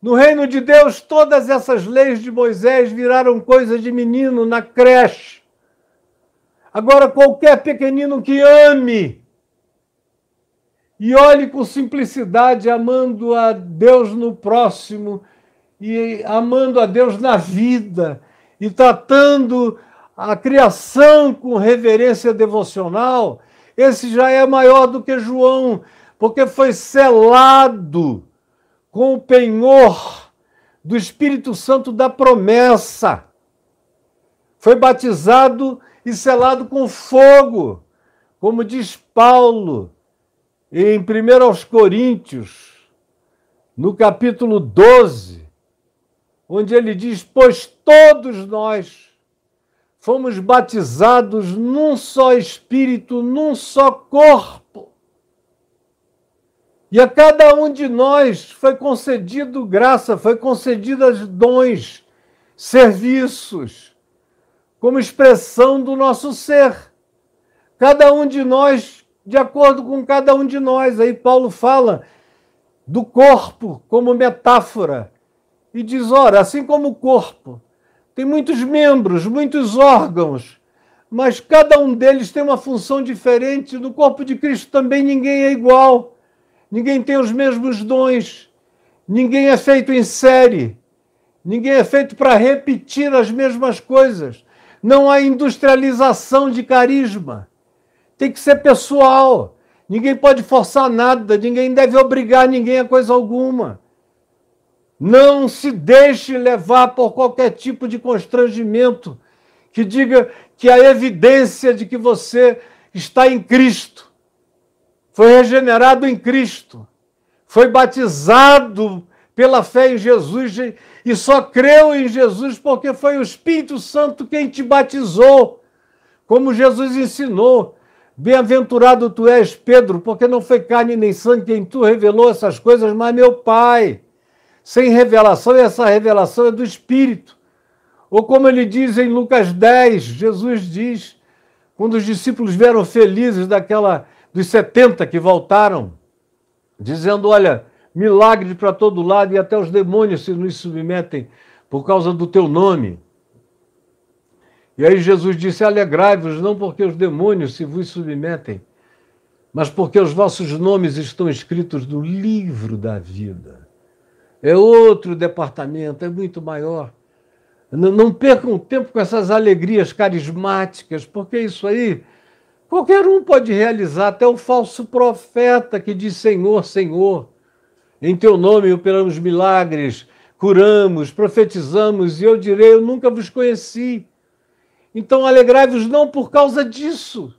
No reino de Deus, todas essas leis de Moisés viraram coisa de menino na creche. Agora, qualquer pequenino que ame e olhe com simplicidade, amando a Deus no próximo e amando a Deus na vida e tratando a criação com reverência devocional, esse já é maior do que João, porque foi selado com o penhor do Espírito Santo da promessa. Foi batizado e selado com fogo, como diz Paulo em 1 Coríntios, no capítulo 12, onde ele diz: Pois todos nós fomos batizados num só espírito, num só corpo. E a cada um de nós foi concedido graça, foi concedidas dons, serviços, como expressão do nosso ser. Cada um de nós de acordo com cada um de nós. Aí Paulo fala do corpo como metáfora e diz: ora, assim como o corpo tem muitos membros, muitos órgãos, mas cada um deles tem uma função diferente. No corpo de Cristo também ninguém é igual, ninguém tem os mesmos dons, ninguém é feito em série, ninguém é feito para repetir as mesmas coisas. Não há industrialização de carisma tem que ser pessoal. Ninguém pode forçar nada, ninguém deve obrigar ninguém a coisa alguma. Não se deixe levar por qualquer tipo de constrangimento que diga que a evidência de que você está em Cristo, foi regenerado em Cristo, foi batizado pela fé em Jesus e só creu em Jesus porque foi o Espírito Santo quem te batizou, como Jesus ensinou. Bem-aventurado tu és, Pedro, porque não foi carne nem sangue quem tu revelou essas coisas, mas meu Pai. Sem revelação, e essa revelação é do Espírito. Ou como ele diz em Lucas 10, Jesus diz, quando os discípulos vieram felizes daquela dos 70 que voltaram, dizendo: Olha, milagre para todo lado e até os demônios se nos submetem por causa do teu nome. E aí Jesus disse: Alegrai-vos, não porque os demônios se vos submetem, mas porque os vossos nomes estão escritos no livro da vida. É outro departamento, é muito maior. Não, não percam tempo com essas alegrias carismáticas, porque isso aí qualquer um pode realizar, até o falso profeta que diz Senhor, Senhor. Em teu nome operamos milagres, curamos, profetizamos, e eu direi: Eu nunca vos conheci. Então alegrai-vos não por causa disso.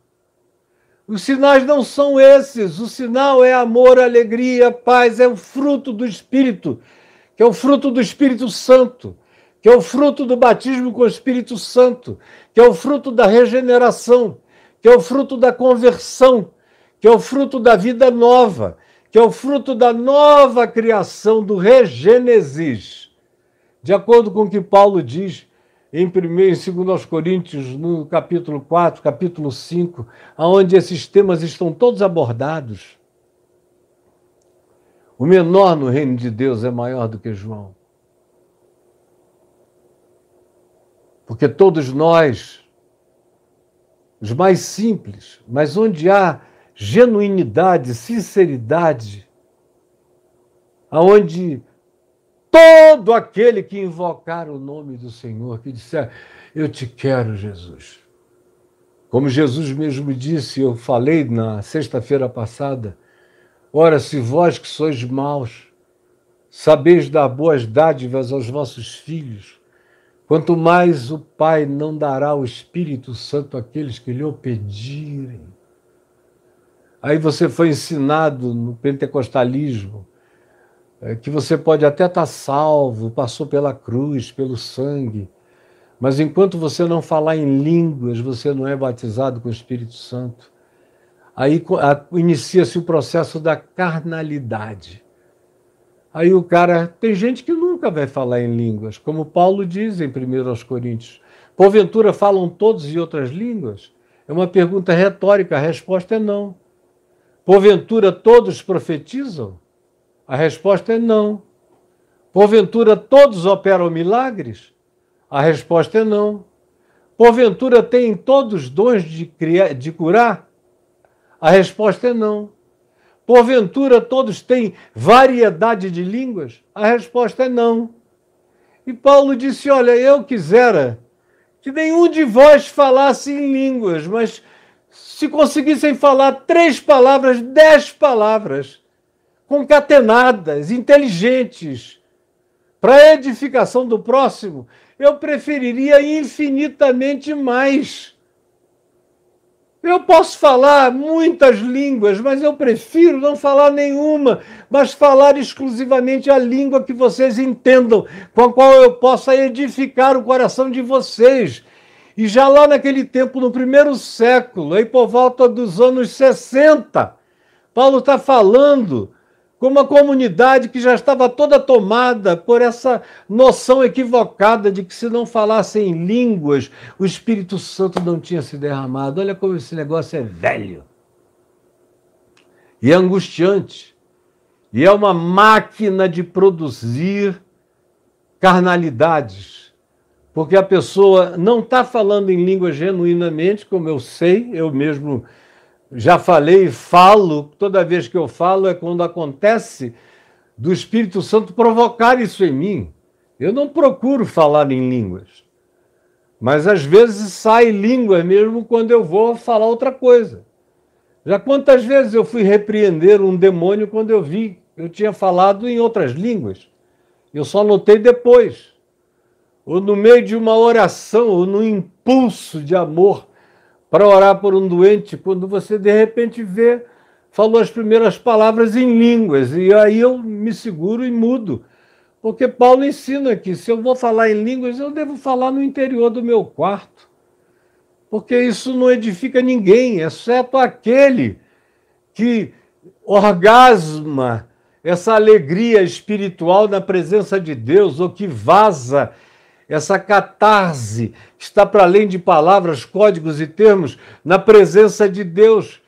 Os sinais não são esses. O sinal é amor, alegria, paz, é o fruto do Espírito, que é o fruto do Espírito Santo, que é o fruto do batismo com o Espírito Santo, que é o fruto da regeneração, que é o fruto da conversão, que é o fruto da vida nova, que é o fruto da nova criação, do regênesis. De acordo com o que Paulo diz em 1 e 2 Coríntios, no capítulo 4, capítulo 5, onde esses temas estão todos abordados. O menor no reino de Deus é maior do que João. Porque todos nós, os mais simples, mas onde há genuinidade, sinceridade, aonde todo aquele que invocar o nome do Senhor, que disser, eu te quero, Jesus. Como Jesus mesmo disse, eu falei na sexta-feira passada, ora, se vós que sois maus, sabeis dar boas dádivas aos vossos filhos, quanto mais o Pai não dará o Espírito Santo àqueles que lhe o pedirem. Aí você foi ensinado no pentecostalismo que você pode até estar salvo, passou pela cruz, pelo sangue, mas enquanto você não falar em línguas, você não é batizado com o Espírito Santo. Aí inicia-se o processo da carnalidade. Aí o cara, tem gente que nunca vai falar em línguas, como Paulo diz em 1 Coríntios. Porventura falam todos em outras línguas? É uma pergunta retórica, a resposta é não. Porventura todos profetizam? A resposta é não. Porventura todos operam milagres? A resposta é não. Porventura têm todos dons de, criar, de curar? A resposta é não. Porventura todos têm variedade de línguas? A resposta é não. E Paulo disse: Olha, eu quisera que nenhum de vós falasse em línguas, mas se conseguissem falar três palavras, dez palavras, concatenadas, inteligentes, para edificação do próximo, eu preferiria infinitamente mais. Eu posso falar muitas línguas, mas eu prefiro não falar nenhuma, mas falar exclusivamente a língua que vocês entendam, com a qual eu possa edificar o coração de vocês. E já lá naquele tempo, no primeiro século, aí por volta dos anos 60, Paulo está falando com uma comunidade que já estava toda tomada por essa noção equivocada de que se não falassem em línguas, o Espírito Santo não tinha se derramado. Olha como esse negócio é velho. E é angustiante. E é uma máquina de produzir carnalidades. Porque a pessoa não está falando em língua genuinamente, como eu sei, eu mesmo já falei e falo, toda vez que eu falo é quando acontece do Espírito Santo provocar isso em mim. Eu não procuro falar em línguas, mas às vezes sai língua mesmo quando eu vou falar outra coisa. Já quantas vezes eu fui repreender um demônio quando eu vi eu tinha falado em outras línguas? Eu só notei depois. Ou no meio de uma oração, ou no impulso de amor para orar por um doente, quando você de repente vê, falou as primeiras palavras em línguas, e aí eu me seguro e mudo. Porque Paulo ensina que se eu vou falar em línguas, eu devo falar no interior do meu quarto. Porque isso não edifica ninguém, exceto aquele que orgasma essa alegria espiritual na presença de Deus, ou que vaza essa catarse está para além de palavras, códigos e termos, na presença de Deus.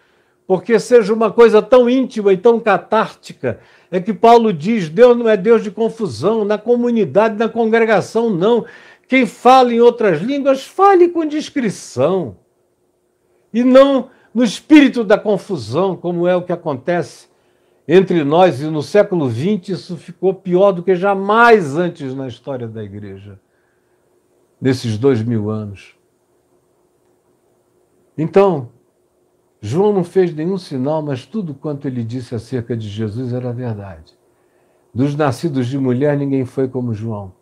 Porque seja uma coisa tão íntima e tão catártica, é que Paulo diz: Deus não é Deus de confusão, na comunidade, na congregação, não. Quem fala em outras línguas, fale com discrição. E não no espírito da confusão, como é o que acontece entre nós, e no século XX isso ficou pior do que jamais antes na história da igreja nesses dois mil anos. Então, João não fez nenhum sinal, mas tudo quanto ele disse acerca de Jesus era verdade. Dos nascidos de mulher, ninguém foi como João.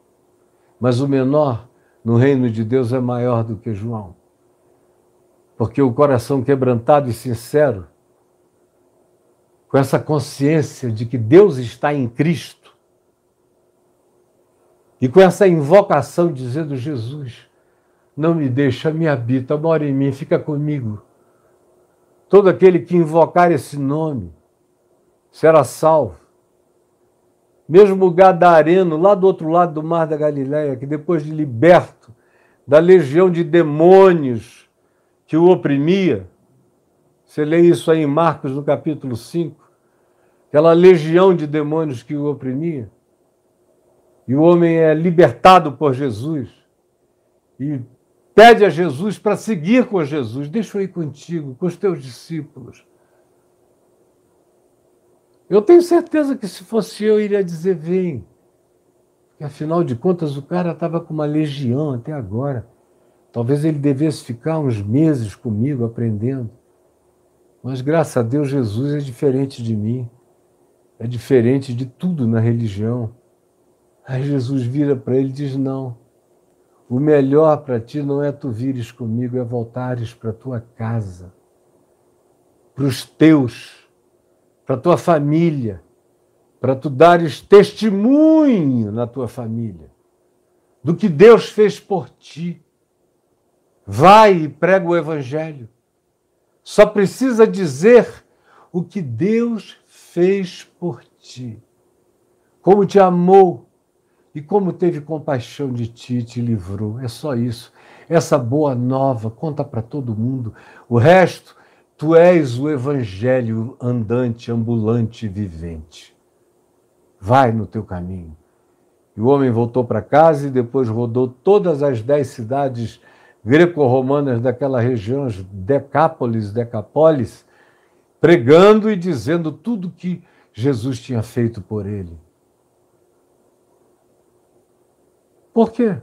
Mas o menor no reino de Deus é maior do que João. Porque o coração quebrantado e sincero, com essa consciência de que Deus está em Cristo, e com essa invocação dizendo: Jesus, não me deixa, me habita, mora em mim, fica comigo. Todo aquele que invocar esse nome será salvo. Mesmo o Gadareno, lá do outro lado do mar da Galileia, que depois de liberto da legião de demônios que o oprimia, você lê isso aí em Marcos, no capítulo 5, aquela legião de demônios que o oprimia e o homem é libertado por Jesus e pede a Jesus para seguir com Jesus. Deixa eu ir contigo, com os teus discípulos. Eu tenho certeza que se fosse eu, iria dizer: vem. Porque afinal de contas, o cara estava com uma legião até agora. Talvez ele devesse ficar uns meses comigo aprendendo. Mas graças a Deus, Jesus é diferente de mim. É diferente de tudo na religião. Aí Jesus vira para ele e diz: Não, o melhor para ti não é tu vires comigo, é voltares para tua casa, para os teus, para tua família, para tu dares testemunho na tua família do que Deus fez por ti. Vai e prega o evangelho. Só precisa dizer o que Deus fez por ti. como te amou e como teve compaixão de ti te livrou. É só isso. Essa boa nova, conta para todo mundo. O resto, tu és o evangelho andante, ambulante, vivente. Vai no teu caminho. E o homem voltou para casa e depois rodou todas as dez cidades greco-romanas daquela região, as Decápolis, pregando e dizendo tudo que Jesus tinha feito por ele. Por quê?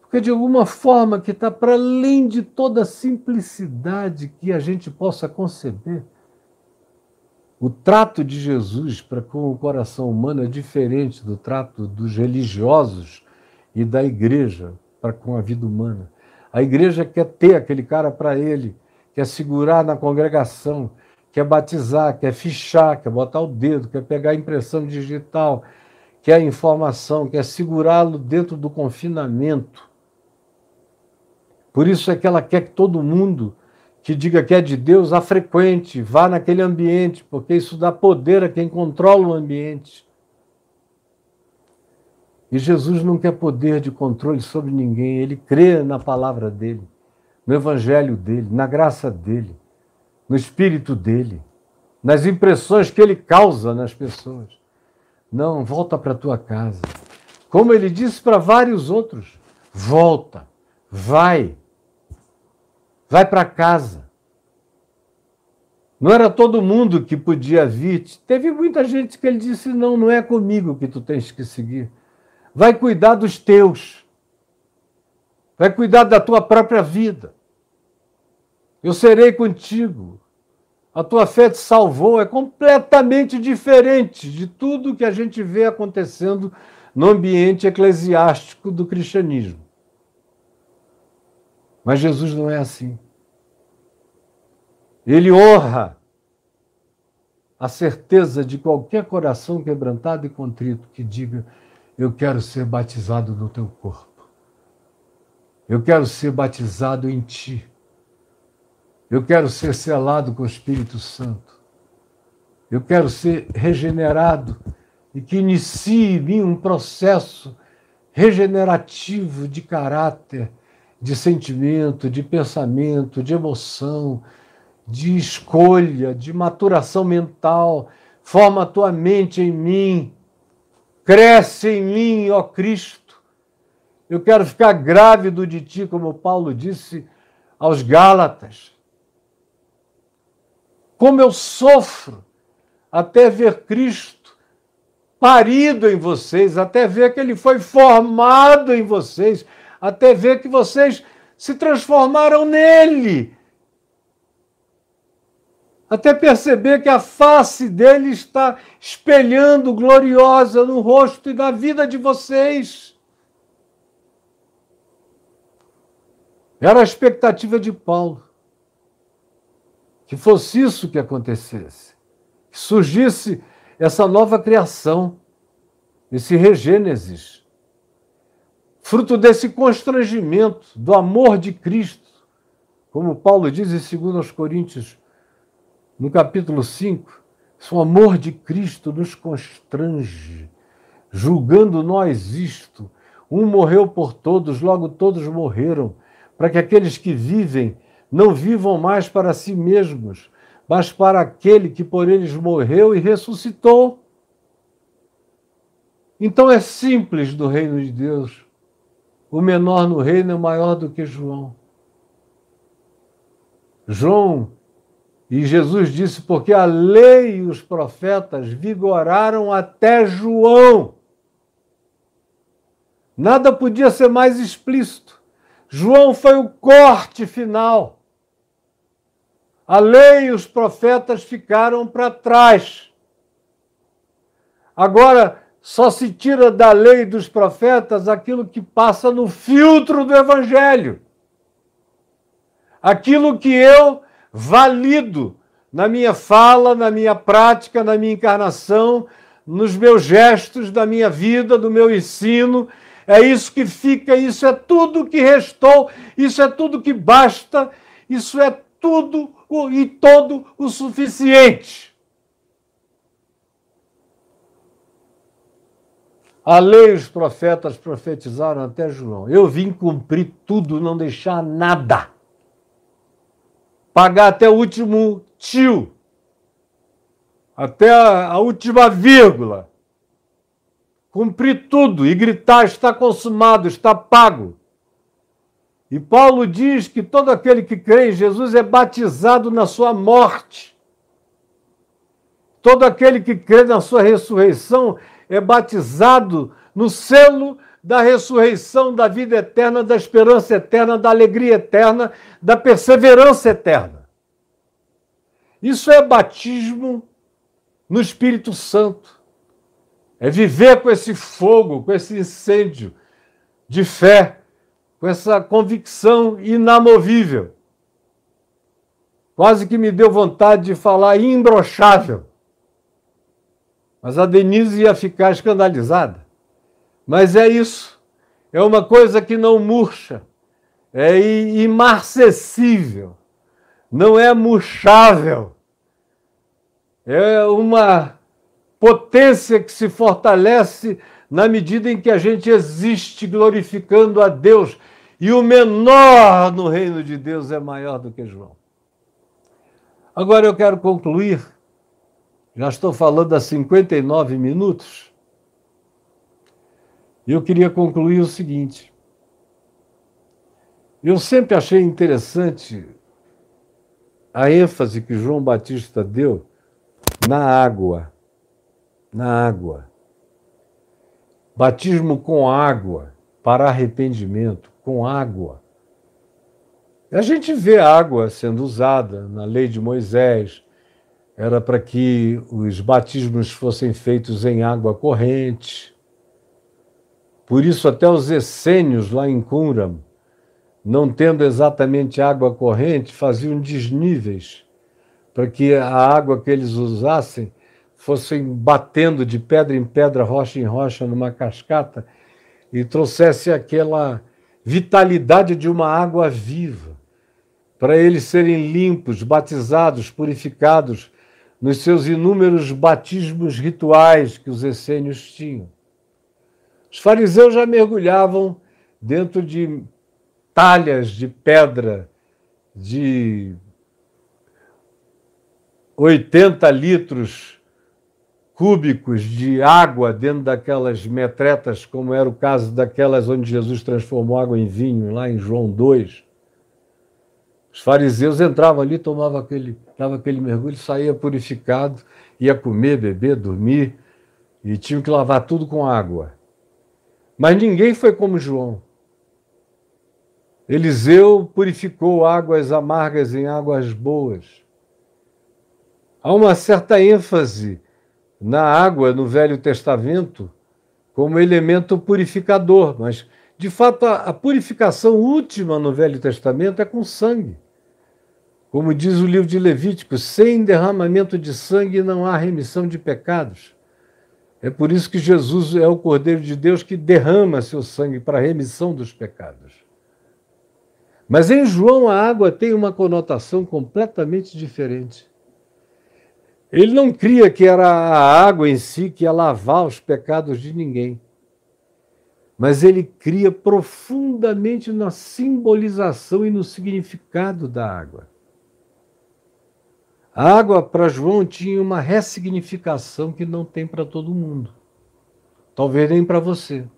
Porque de alguma forma que está para além de toda a simplicidade que a gente possa conceber, o trato de Jesus para com o coração humano é diferente do trato dos religiosos e da igreja para com a vida humana. A igreja quer ter aquele cara para ele, quer segurar na congregação, quer batizar, quer fichar, quer botar o dedo, quer pegar a impressão digital, quer a informação, quer segurá-lo dentro do confinamento. Por isso é que ela quer que todo mundo que diga que é de Deus a frequente, vá naquele ambiente, porque isso dá poder a quem controla o ambiente. E Jesus não quer poder de controle sobre ninguém, ele crê na palavra dele, no evangelho dele, na graça dele, no espírito dele, nas impressões que ele causa nas pessoas. Não, volta para tua casa. Como ele disse para vários outros, volta, vai, vai para casa. Não era todo mundo que podia vir. Teve muita gente que ele disse: não, não é comigo que tu tens que seguir vai cuidar dos teus, vai cuidar da tua própria vida. Eu serei contigo. A tua fé te salvou. É completamente diferente de tudo que a gente vê acontecendo no ambiente eclesiástico do cristianismo. Mas Jesus não é assim. Ele honra a certeza de qualquer coração quebrantado e contrito que diga: eu quero ser batizado no teu corpo. Eu quero ser batizado em ti. Eu quero ser selado com o Espírito Santo. Eu quero ser regenerado e que inicie em mim um processo regenerativo de caráter, de sentimento, de pensamento, de emoção, de escolha, de maturação mental. Forma a tua mente em mim Cresce em mim, ó Cristo. Eu quero ficar grávido de ti, como Paulo disse aos Gálatas. Como eu sofro até ver Cristo parido em vocês, até ver que ele foi formado em vocês, até ver que vocês se transformaram nele até perceber que a face dele está espelhando gloriosa no rosto e na vida de vocês. Era a expectativa de Paulo. Que fosse isso que acontecesse. Que surgisse essa nova criação, esse regênesis. Fruto desse constrangimento, do amor de Cristo. Como Paulo diz em 2 Coríntios no capítulo 5, o amor de Cristo nos constrange, julgando nós isto. Um morreu por todos, logo todos morreram, para que aqueles que vivem não vivam mais para si mesmos, mas para aquele que por eles morreu e ressuscitou. Então é simples do reino de Deus. O menor no reino é maior do que João. João e Jesus disse: porque a lei e os profetas vigoraram até João. Nada podia ser mais explícito. João foi o corte final. A lei e os profetas ficaram para trás. Agora, só se tira da lei e dos profetas aquilo que passa no filtro do evangelho. Aquilo que eu valido na minha fala, na minha prática, na minha encarnação, nos meus gestos da minha vida, do meu ensino. É isso que fica, isso é tudo que restou, isso é tudo que basta, isso é tudo e todo o suficiente. A lei os profetas profetizaram até João. Eu vim cumprir tudo, não deixar nada. Pagar até o último tio, até a última vírgula. Cumprir tudo e gritar: está consumado, está pago. E Paulo diz que todo aquele que crê em Jesus é batizado na sua morte. Todo aquele que crê na sua ressurreição é batizado no selo da ressurreição, da vida eterna, da esperança eterna, da alegria eterna, da perseverança eterna. Isso é batismo no Espírito Santo. É viver com esse fogo, com esse incêndio de fé, com essa convicção inamovível. Quase que me deu vontade de falar imbrochável. Mas a Denise ia ficar escandalizada. Mas é isso. É uma coisa que não murcha. É imarcessível. Não é murchável. É uma potência que se fortalece na medida em que a gente existe glorificando a Deus. E o menor no reino de Deus é maior do que João. Agora eu quero concluir já estou falando há 59 minutos. E eu queria concluir o seguinte. Eu sempre achei interessante a ênfase que João Batista deu na água. Na água. Batismo com água para arrependimento, com água. A gente vê água sendo usada na lei de Moisés, era para que os batismos fossem feitos em água corrente. Por isso, até os essênios lá em Qumran, não tendo exatamente água corrente, faziam desníveis para que a água que eles usassem fossem batendo de pedra em pedra, rocha em rocha, numa cascata e trouxesse aquela vitalidade de uma água viva, para eles serem limpos, batizados, purificados nos seus inúmeros batismos rituais que os essênios tinham. Os fariseus já mergulhavam dentro de talhas de pedra de 80 litros cúbicos de água dentro daquelas metretas, como era o caso daquelas onde Jesus transformou água em vinho, lá em João 2. Os fariseus entravam ali, tomavam aquele, dava aquele mergulho, saía purificado, ia comer, beber, dormir, e tinham que lavar tudo com água. Mas ninguém foi como João. Eliseu purificou águas amargas em águas boas. Há uma certa ênfase na água no Velho Testamento como elemento purificador, mas de fato a purificação última no Velho Testamento é com sangue. Como diz o livro de Levítico, sem derramamento de sangue não há remissão de pecados. É por isso que Jesus é o Cordeiro de Deus que derrama seu sangue para a remissão dos pecados. Mas em João a água tem uma conotação completamente diferente. Ele não cria que era a água em si que ia lavar os pecados de ninguém. Mas ele cria profundamente na simbolização e no significado da água. A água para João tinha uma ressignificação que não tem para todo mundo. Talvez nem para você.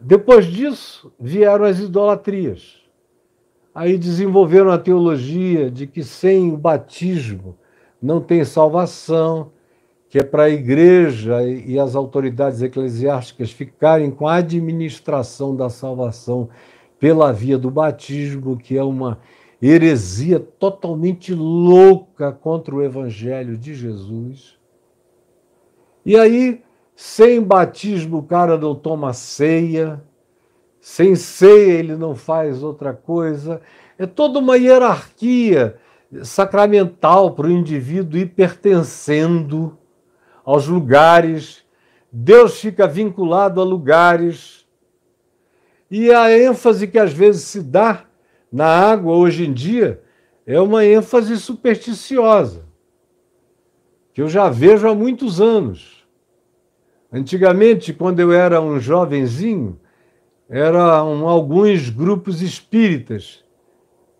Depois disso, vieram as idolatrias. Aí desenvolveram a teologia de que sem o batismo não tem salvação, que é para a igreja e as autoridades eclesiásticas ficarem com a administração da salvação pela via do batismo, que é uma heresia totalmente louca contra o evangelho de Jesus. E aí, sem batismo, o cara não toma ceia, sem ceia, ele não faz outra coisa. É toda uma hierarquia sacramental para o indivíduo ir pertencendo aos lugares. Deus fica vinculado a lugares. E a ênfase que às vezes se dá na água hoje em dia é uma ênfase supersticiosa, que eu já vejo há muitos anos. Antigamente, quando eu era um jovenzinho, eram alguns grupos espíritas,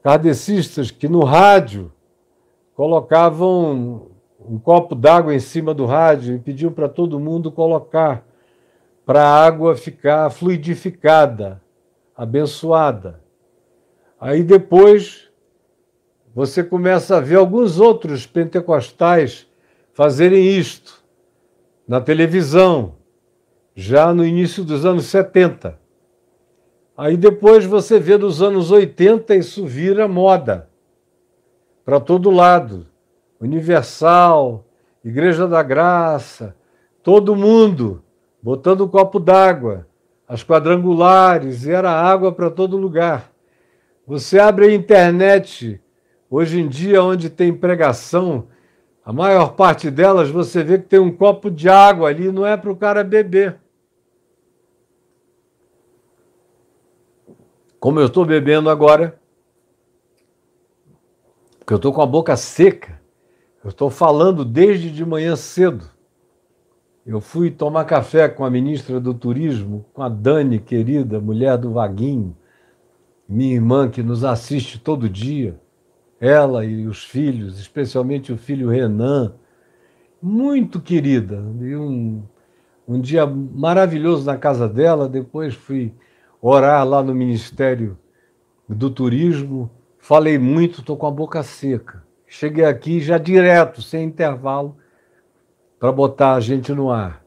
kardecistas, que no rádio colocavam um copo d'água em cima do rádio e pediam para todo mundo colocar para a água ficar fluidificada, abençoada. Aí depois você começa a ver alguns outros pentecostais fazerem isto na televisão, já no início dos anos 70. Aí depois você vê nos anos 80 isso vira moda para todo lado. Universal, Igreja da Graça, todo mundo botando um copo d'água, as quadrangulares, e era água para todo lugar. Você abre a internet, hoje em dia, onde tem pregação, a maior parte delas você vê que tem um copo de água ali, não é para o cara beber. Como eu estou bebendo agora, porque eu estou com a boca seca, eu estou falando desde de manhã cedo. Eu fui tomar café com a ministra do Turismo, com a Dani, querida, mulher do Vaguinho, minha irmã que nos assiste todo dia, ela e os filhos, especialmente o filho Renan, muito querida. E um, um dia maravilhoso na casa dela, depois fui orar lá no Ministério do Turismo, falei muito, estou com a boca seca. Cheguei aqui já direto, sem intervalo, para botar a gente no ar.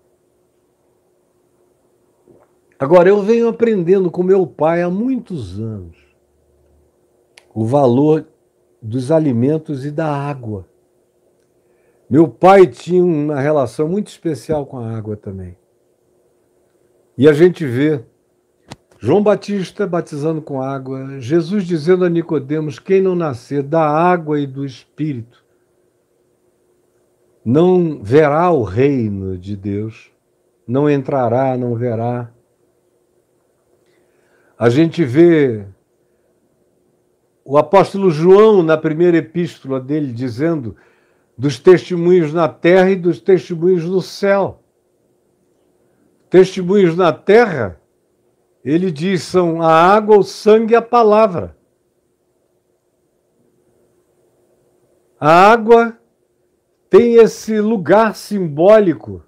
Agora, eu venho aprendendo com meu pai há muitos anos o valor dos alimentos e da água. Meu pai tinha uma relação muito especial com a água também. E a gente vê João Batista batizando com água, Jesus dizendo a Nicodemos: quem não nascer da água e do Espírito não verá o reino de Deus, não entrará, não verá. A gente vê o apóstolo João, na primeira epístola dele, dizendo dos testemunhos na terra e dos testemunhos no céu. Testemunhos na terra, ele diz, são a água, o sangue e a palavra. A água tem esse lugar simbólico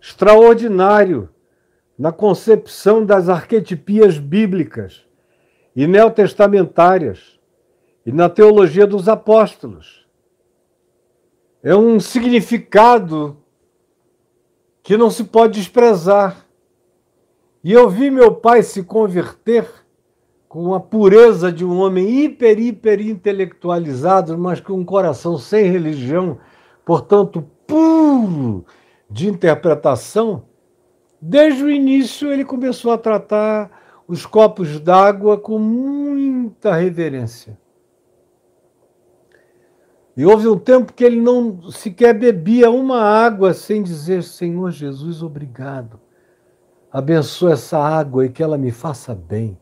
extraordinário na concepção das arquetipias bíblicas e neotestamentárias e na teologia dos apóstolos. É um significado que não se pode desprezar. E eu vi meu pai se converter com a pureza de um homem hiper, hiper intelectualizado, mas com um coração sem religião portanto, puro de interpretação, desde o início ele começou a tratar os copos d'água com muita reverência. E houve um tempo que ele não sequer bebia uma água sem dizer: Senhor Jesus, obrigado. Abençoa essa água e que ela me faça bem.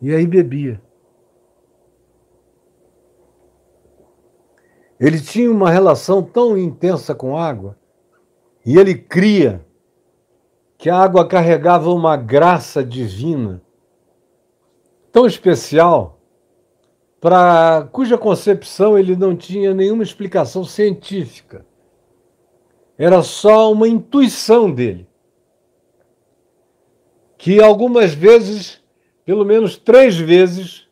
E aí bebia. Ele tinha uma relação tão intensa com a água e ele cria que a água carregava uma graça divina tão especial para cuja concepção ele não tinha nenhuma explicação científica. Era só uma intuição dele. Que algumas vezes, pelo menos três vezes,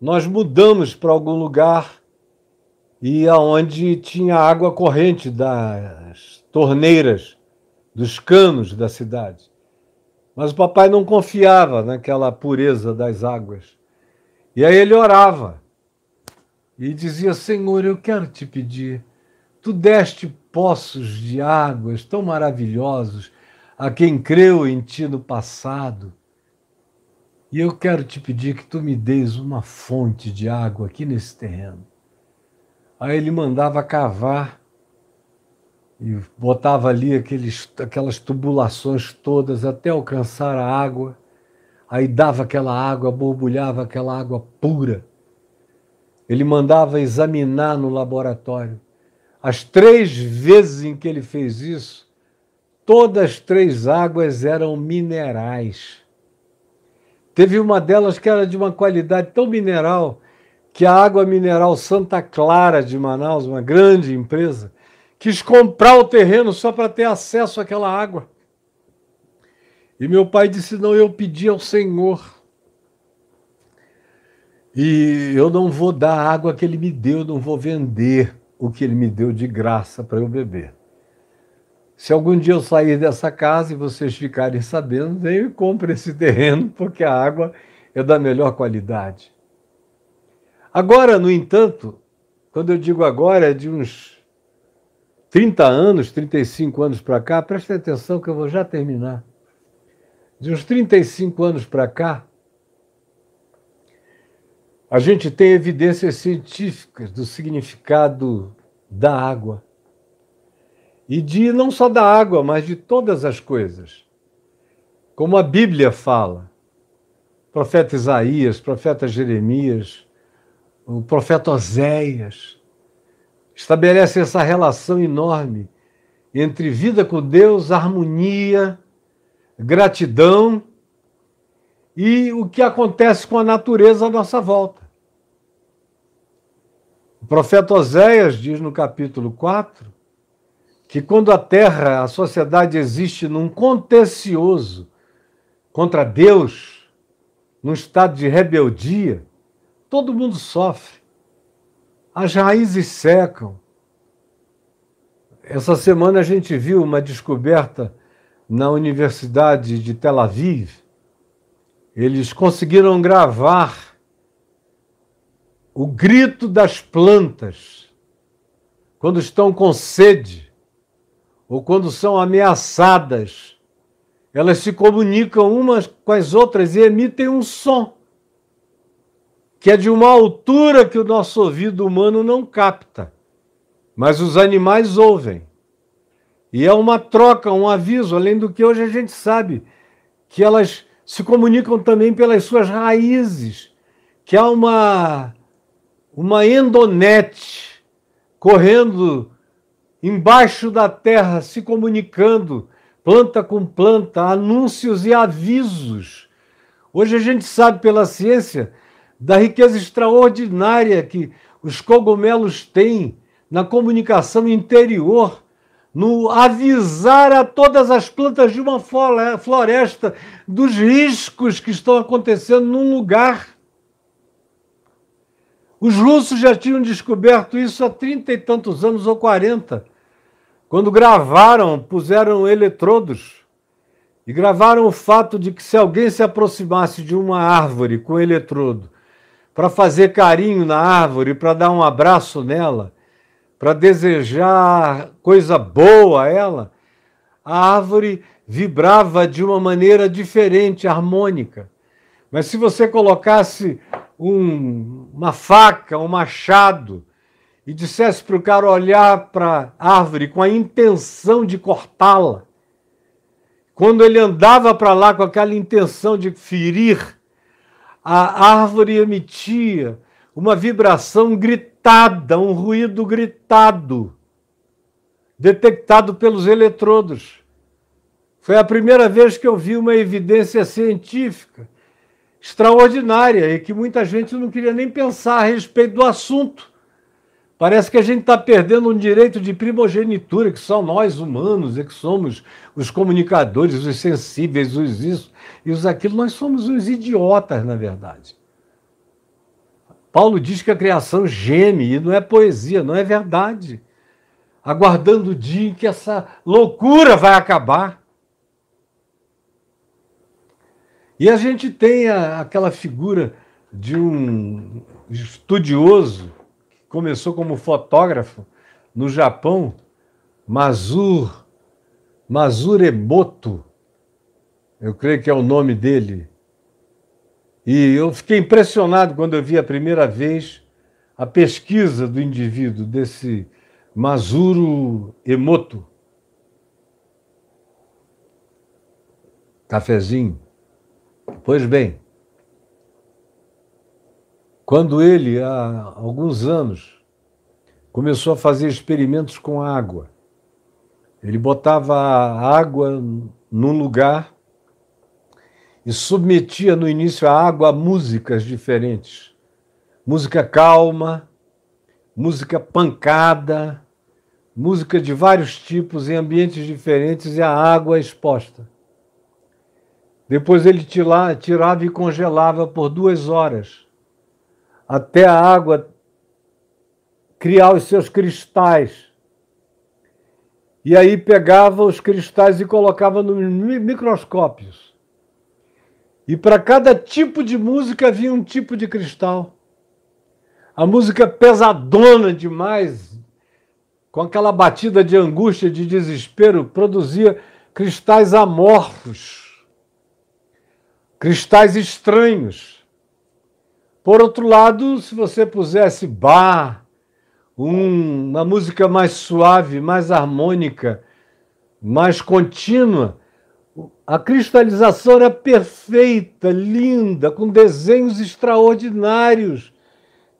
nós mudamos para algum lugar e aonde tinha água corrente das torneiras, dos canos da cidade. Mas o papai não confiava naquela pureza das águas. E aí ele orava e dizia: Senhor, eu quero te pedir, tu deste poços de águas tão maravilhosos a quem creu em ti no passado. E eu quero te pedir que tu me deis uma fonte de água aqui nesse terreno. Aí ele mandava cavar e botava ali aqueles, aquelas tubulações todas até alcançar a água. Aí dava aquela água, borbulhava aquela água pura. Ele mandava examinar no laboratório. As três vezes em que ele fez isso, todas as três águas eram minerais. Teve uma delas que era de uma qualidade tão mineral que a água mineral Santa Clara de Manaus, uma grande empresa, quis comprar o terreno só para ter acesso àquela água. E meu pai disse: Não, eu pedi ao Senhor. E eu não vou dar a água que ele me deu, não vou vender o que ele me deu de graça para eu beber. Se algum dia eu sair dessa casa e vocês ficarem sabendo, venham e compre esse terreno, porque a água é da melhor qualidade. Agora, no entanto, quando eu digo agora, é de uns 30 anos, 35 anos para cá, prestem atenção que eu vou já terminar. De uns 35 anos para cá, a gente tem evidências científicas do significado da água. E de não só da água, mas de todas as coisas. Como a Bíblia fala. Profeta Isaías, profeta Jeremias, o profeta Oséias estabelece essa relação enorme entre vida com Deus, harmonia, gratidão e o que acontece com a natureza à nossa volta. O profeta Oséias diz no capítulo 4 que quando a terra, a sociedade existe num contencioso contra Deus, num estado de rebeldia, todo mundo sofre. As raízes secam. Essa semana a gente viu uma descoberta na Universidade de Tel Aviv. Eles conseguiram gravar o grito das plantas quando estão com sede ou quando são ameaçadas. Elas se comunicam umas com as outras e emitem um som que é de uma altura que o nosso ouvido humano não capta, mas os animais ouvem. E é uma troca, um aviso, além do que hoje a gente sabe, que elas se comunicam também pelas suas raízes, que há uma, uma endonete correndo embaixo da terra, se comunicando, planta com planta, anúncios e avisos. Hoje a gente sabe pela ciência da riqueza extraordinária que os cogumelos têm na comunicação interior, no avisar a todas as plantas de uma floresta dos riscos que estão acontecendo num lugar. Os russos já tinham descoberto isso há trinta e tantos anos ou quarenta, quando gravaram, puseram eletrodos e gravaram o fato de que se alguém se aproximasse de uma árvore com eletrodo para fazer carinho na árvore, para dar um abraço nela, para desejar coisa boa a ela, a árvore vibrava de uma maneira diferente, harmônica. Mas se você colocasse um, uma faca, um machado, e dissesse para o cara olhar para a árvore com a intenção de cortá-la, quando ele andava para lá com aquela intenção de ferir, a árvore emitia uma vibração gritada, um ruído gritado, detectado pelos eletrodos. Foi a primeira vez que eu vi uma evidência científica extraordinária e que muita gente não queria nem pensar a respeito do assunto. Parece que a gente está perdendo um direito de primogenitura, que são nós humanos, e que somos os comunicadores, os sensíveis, os isso e os aquilo. Nós somos uns idiotas, na verdade. Paulo diz que a criação geme, e não é poesia, não é verdade. Aguardando o dia em que essa loucura vai acabar. E a gente tem a, aquela figura de um estudioso começou como fotógrafo no Japão, Mazur, Mazuremoto, eu creio que é o nome dele. E eu fiquei impressionado quando eu vi a primeira vez a pesquisa do indivíduo, desse Mazuro Emoto. Cafezinho. Pois bem, quando ele, há alguns anos, começou a fazer experimentos com água, Ele botava a água num lugar e submetia no início a água a músicas diferentes. Música calma, música pancada, música de vários tipos em ambientes diferentes e a água exposta. Depois ele tirava e congelava por duas horas, até a água criar os seus cristais. E aí pegava os cristais e colocava nos microscópios. E para cada tipo de música havia um tipo de cristal. A música pesadona demais, com aquela batida de angústia, de desespero, produzia cristais amorfos, cristais estranhos. Por outro lado, se você pusesse bar, um, uma música mais suave, mais harmônica, mais contínua, a cristalização era perfeita, linda, com desenhos extraordinários,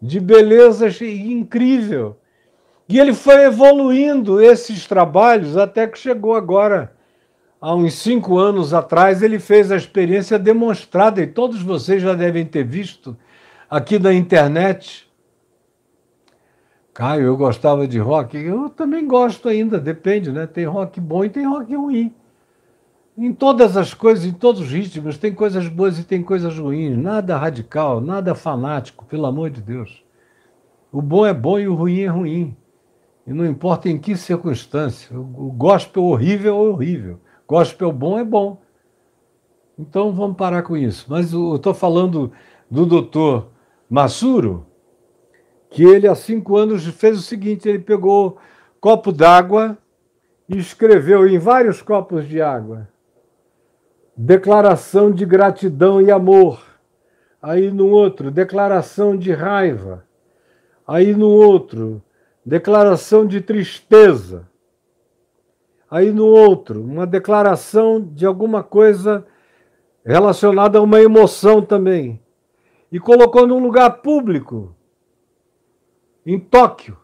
de beleza incrível. E ele foi evoluindo esses trabalhos até que chegou agora, há uns cinco anos atrás, ele fez a experiência demonstrada, e todos vocês já devem ter visto aqui na internet. Caio, eu gostava de rock, eu também gosto ainda, depende, né? Tem rock bom e tem rock ruim. Em todas as coisas, em todos os ritmos, tem coisas boas e tem coisas ruins. Nada radical, nada fanático, pelo amor de Deus. O bom é bom e o ruim é ruim. E não importa em que circunstância. O gospel horrível é horrível. Gospel bom é bom. Então vamos parar com isso. Mas eu estou falando do doutor Massuro, que ele há cinco anos fez o seguinte: ele pegou copo d'água e escreveu em vários copos de água declaração de gratidão e amor. Aí no outro, declaração de raiva. Aí no outro, declaração de tristeza. Aí no outro, uma declaração de alguma coisa relacionada a uma emoção também. E colocou num lugar público, em Tóquio,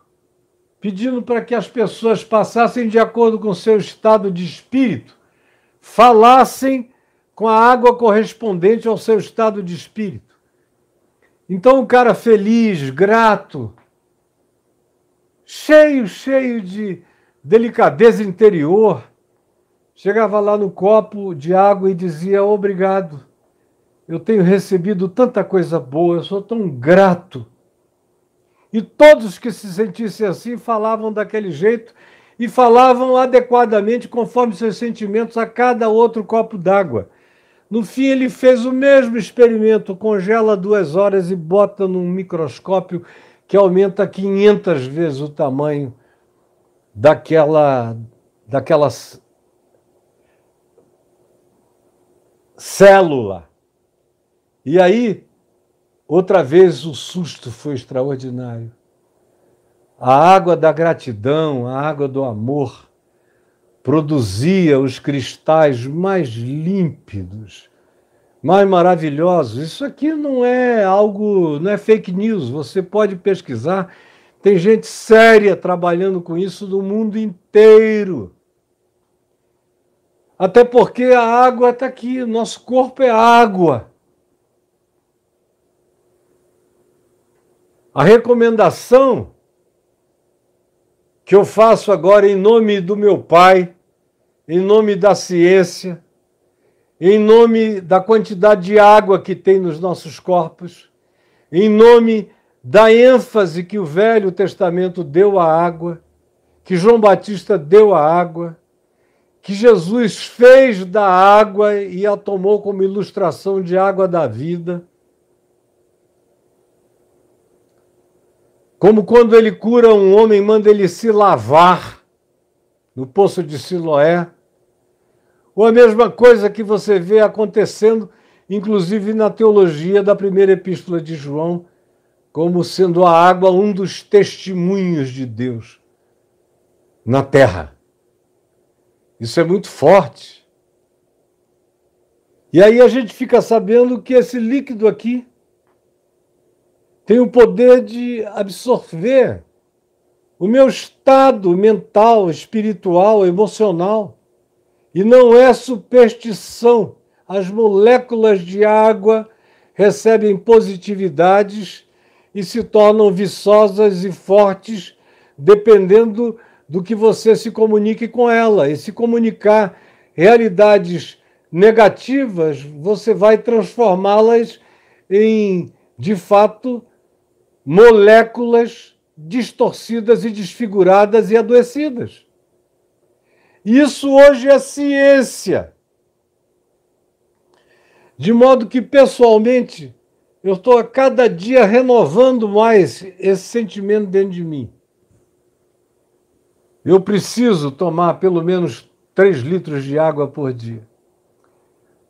pedindo para que as pessoas passassem de acordo com seu estado de espírito, falassem com a água correspondente ao seu estado de espírito. Então, o cara feliz, grato, cheio, cheio de delicadeza interior, chegava lá no copo de água e dizia: Obrigado, eu tenho recebido tanta coisa boa, eu sou tão grato. E todos que se sentissem assim falavam daquele jeito e falavam adequadamente conforme seus sentimentos a cada outro copo d'água. No fim, ele fez o mesmo experimento, congela duas horas e bota num microscópio que aumenta 500 vezes o tamanho daquela, daquela célula. E aí, outra vez, o susto foi extraordinário. A água da gratidão, a água do amor, produzia os cristais mais límpidos, mais maravilhosos. Isso aqui não é algo, não é fake news, você pode pesquisar. Tem gente séria trabalhando com isso no mundo inteiro. Até porque a água está aqui, nosso corpo é água. A recomendação que eu faço agora em nome do meu Pai, em nome da ciência, em nome da quantidade de água que tem nos nossos corpos, em nome da ênfase que o Velho Testamento deu à água, que João Batista deu à água, que Jesus fez da água e a tomou como ilustração de água da vida Como quando ele cura um homem, manda ele se lavar no poço de Siloé. Ou a mesma coisa que você vê acontecendo, inclusive na teologia da primeira epístola de João, como sendo a água um dos testemunhos de Deus na terra. Isso é muito forte. E aí a gente fica sabendo que esse líquido aqui tem o poder de absorver o meu estado mental, espiritual, emocional. E não é superstição. As moléculas de água recebem positividades e se tornam viçosas e fortes dependendo do que você se comunique com ela. E se comunicar realidades negativas, você vai transformá-las em, de fato, moléculas distorcidas e desfiguradas e adoecidas. Isso hoje é ciência. De modo que, pessoalmente, eu estou a cada dia renovando mais esse sentimento dentro de mim. Eu preciso tomar pelo menos 3 litros de água por dia.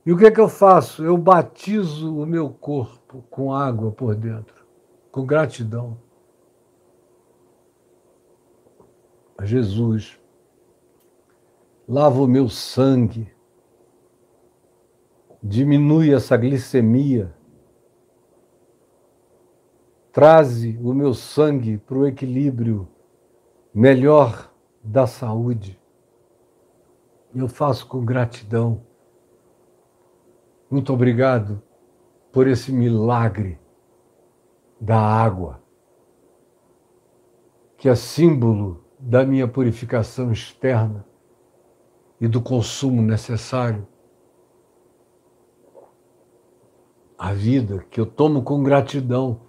E o que é que eu faço? Eu batizo o meu corpo com água por dentro, com gratidão. A Jesus, lava o meu sangue, diminui essa glicemia, traze o meu sangue para o equilíbrio melhor da saúde. Eu faço com gratidão. Muito obrigado por esse milagre da água, que é símbolo da minha purificação externa e do consumo necessário. A vida que eu tomo com gratidão,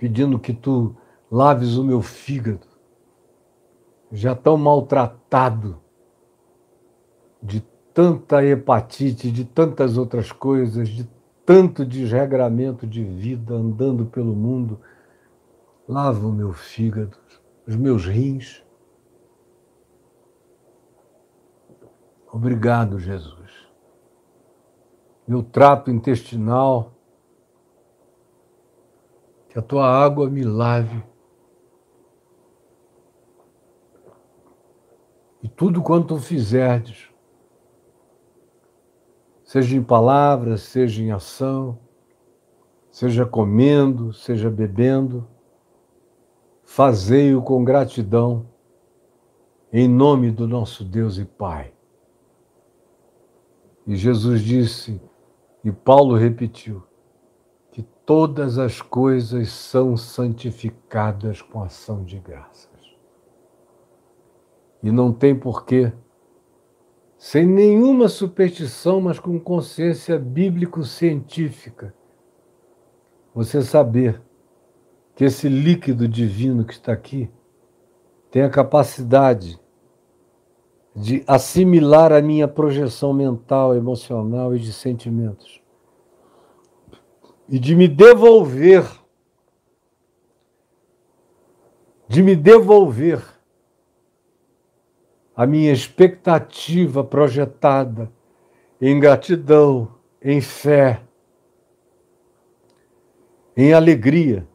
pedindo que tu laves o meu fígado, já tão maltratado de tanta hepatite, de tantas outras coisas, de tanto desregramento de vida andando pelo mundo. Lava o meu fígado, os meus rins. Obrigado, Jesus. Meu trato intestinal, que a tua água me lave E tudo quanto fizerdes, seja em palavras, seja em ação, seja comendo, seja bebendo, fazei-o com gratidão, em nome do nosso Deus e Pai. E Jesus disse, e Paulo repetiu, todas as coisas são santificadas com ação de graça. E não tem porquê, sem nenhuma superstição, mas com consciência bíblico-científica, você saber que esse líquido divino que está aqui tem a capacidade de assimilar a minha projeção mental, emocional e de sentimentos. E de me devolver, de me devolver a minha expectativa projetada em gratidão, em fé, em alegria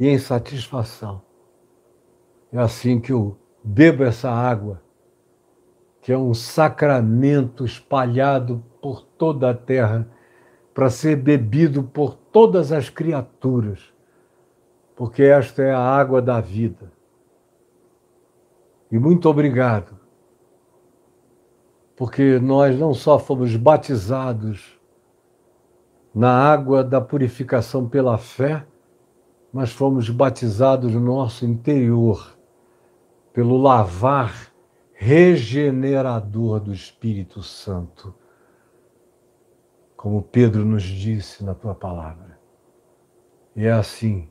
e em satisfação. É assim que eu bebo essa água, que é um sacramento espalhado por toda a terra, para ser bebido por todas as criaturas, porque esta é a água da vida. E muito obrigado, porque nós não só fomos batizados na água da purificação pela fé, mas fomos batizados no nosso interior pelo lavar regenerador do Espírito Santo, como Pedro nos disse na tua palavra. E é assim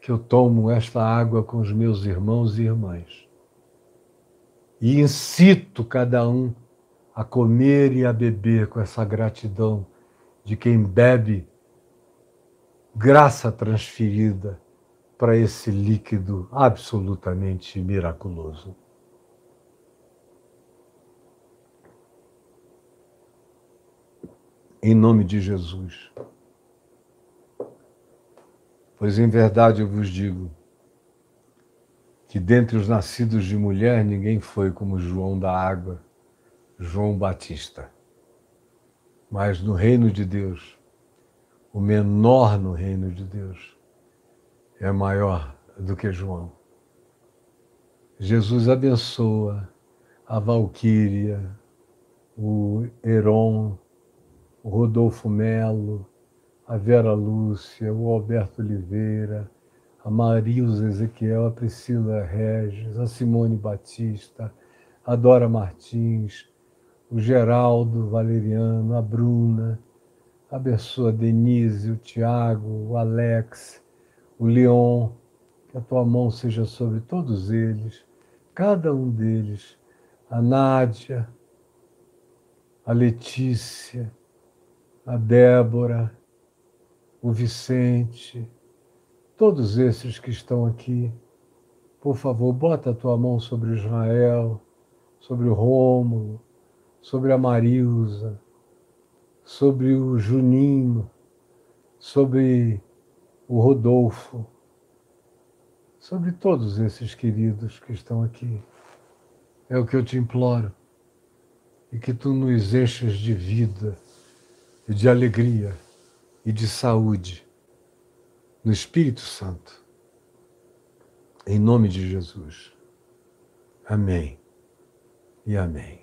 que eu tomo esta água com os meus irmãos e irmãs. E incito cada um a comer e a beber com essa gratidão de quem bebe graça transferida para esse líquido absolutamente miraculoso. Em nome de Jesus. Pois em verdade eu vos digo que dentre os nascidos de mulher ninguém foi como João da água, João Batista. Mas no reino de Deus, o menor no reino de Deus é maior do que João. Jesus abençoa a Valquíria, o Heron, o Rodolfo Melo, a Vera Lúcia, o Alberto Oliveira, a Marilza Ezequiel, a Priscila Regis, a Simone Batista, a Dora Martins, o Geraldo Valeriano, a Bruna, a Denise, o Tiago, o Alex, o Leon, que a tua mão seja sobre todos eles, cada um deles, a Nádia, a Letícia, a Débora, o Vicente, todos esses que estão aqui. Por favor, bota a tua mão sobre Israel, sobre o Rômulo, sobre a Marilza, sobre o Juninho, sobre o Rodolfo, sobre todos esses queridos que estão aqui. É o que eu te imploro. E que tu nos enches de vida de alegria e de saúde no Espírito Santo. Em nome de Jesus. Amém e amém.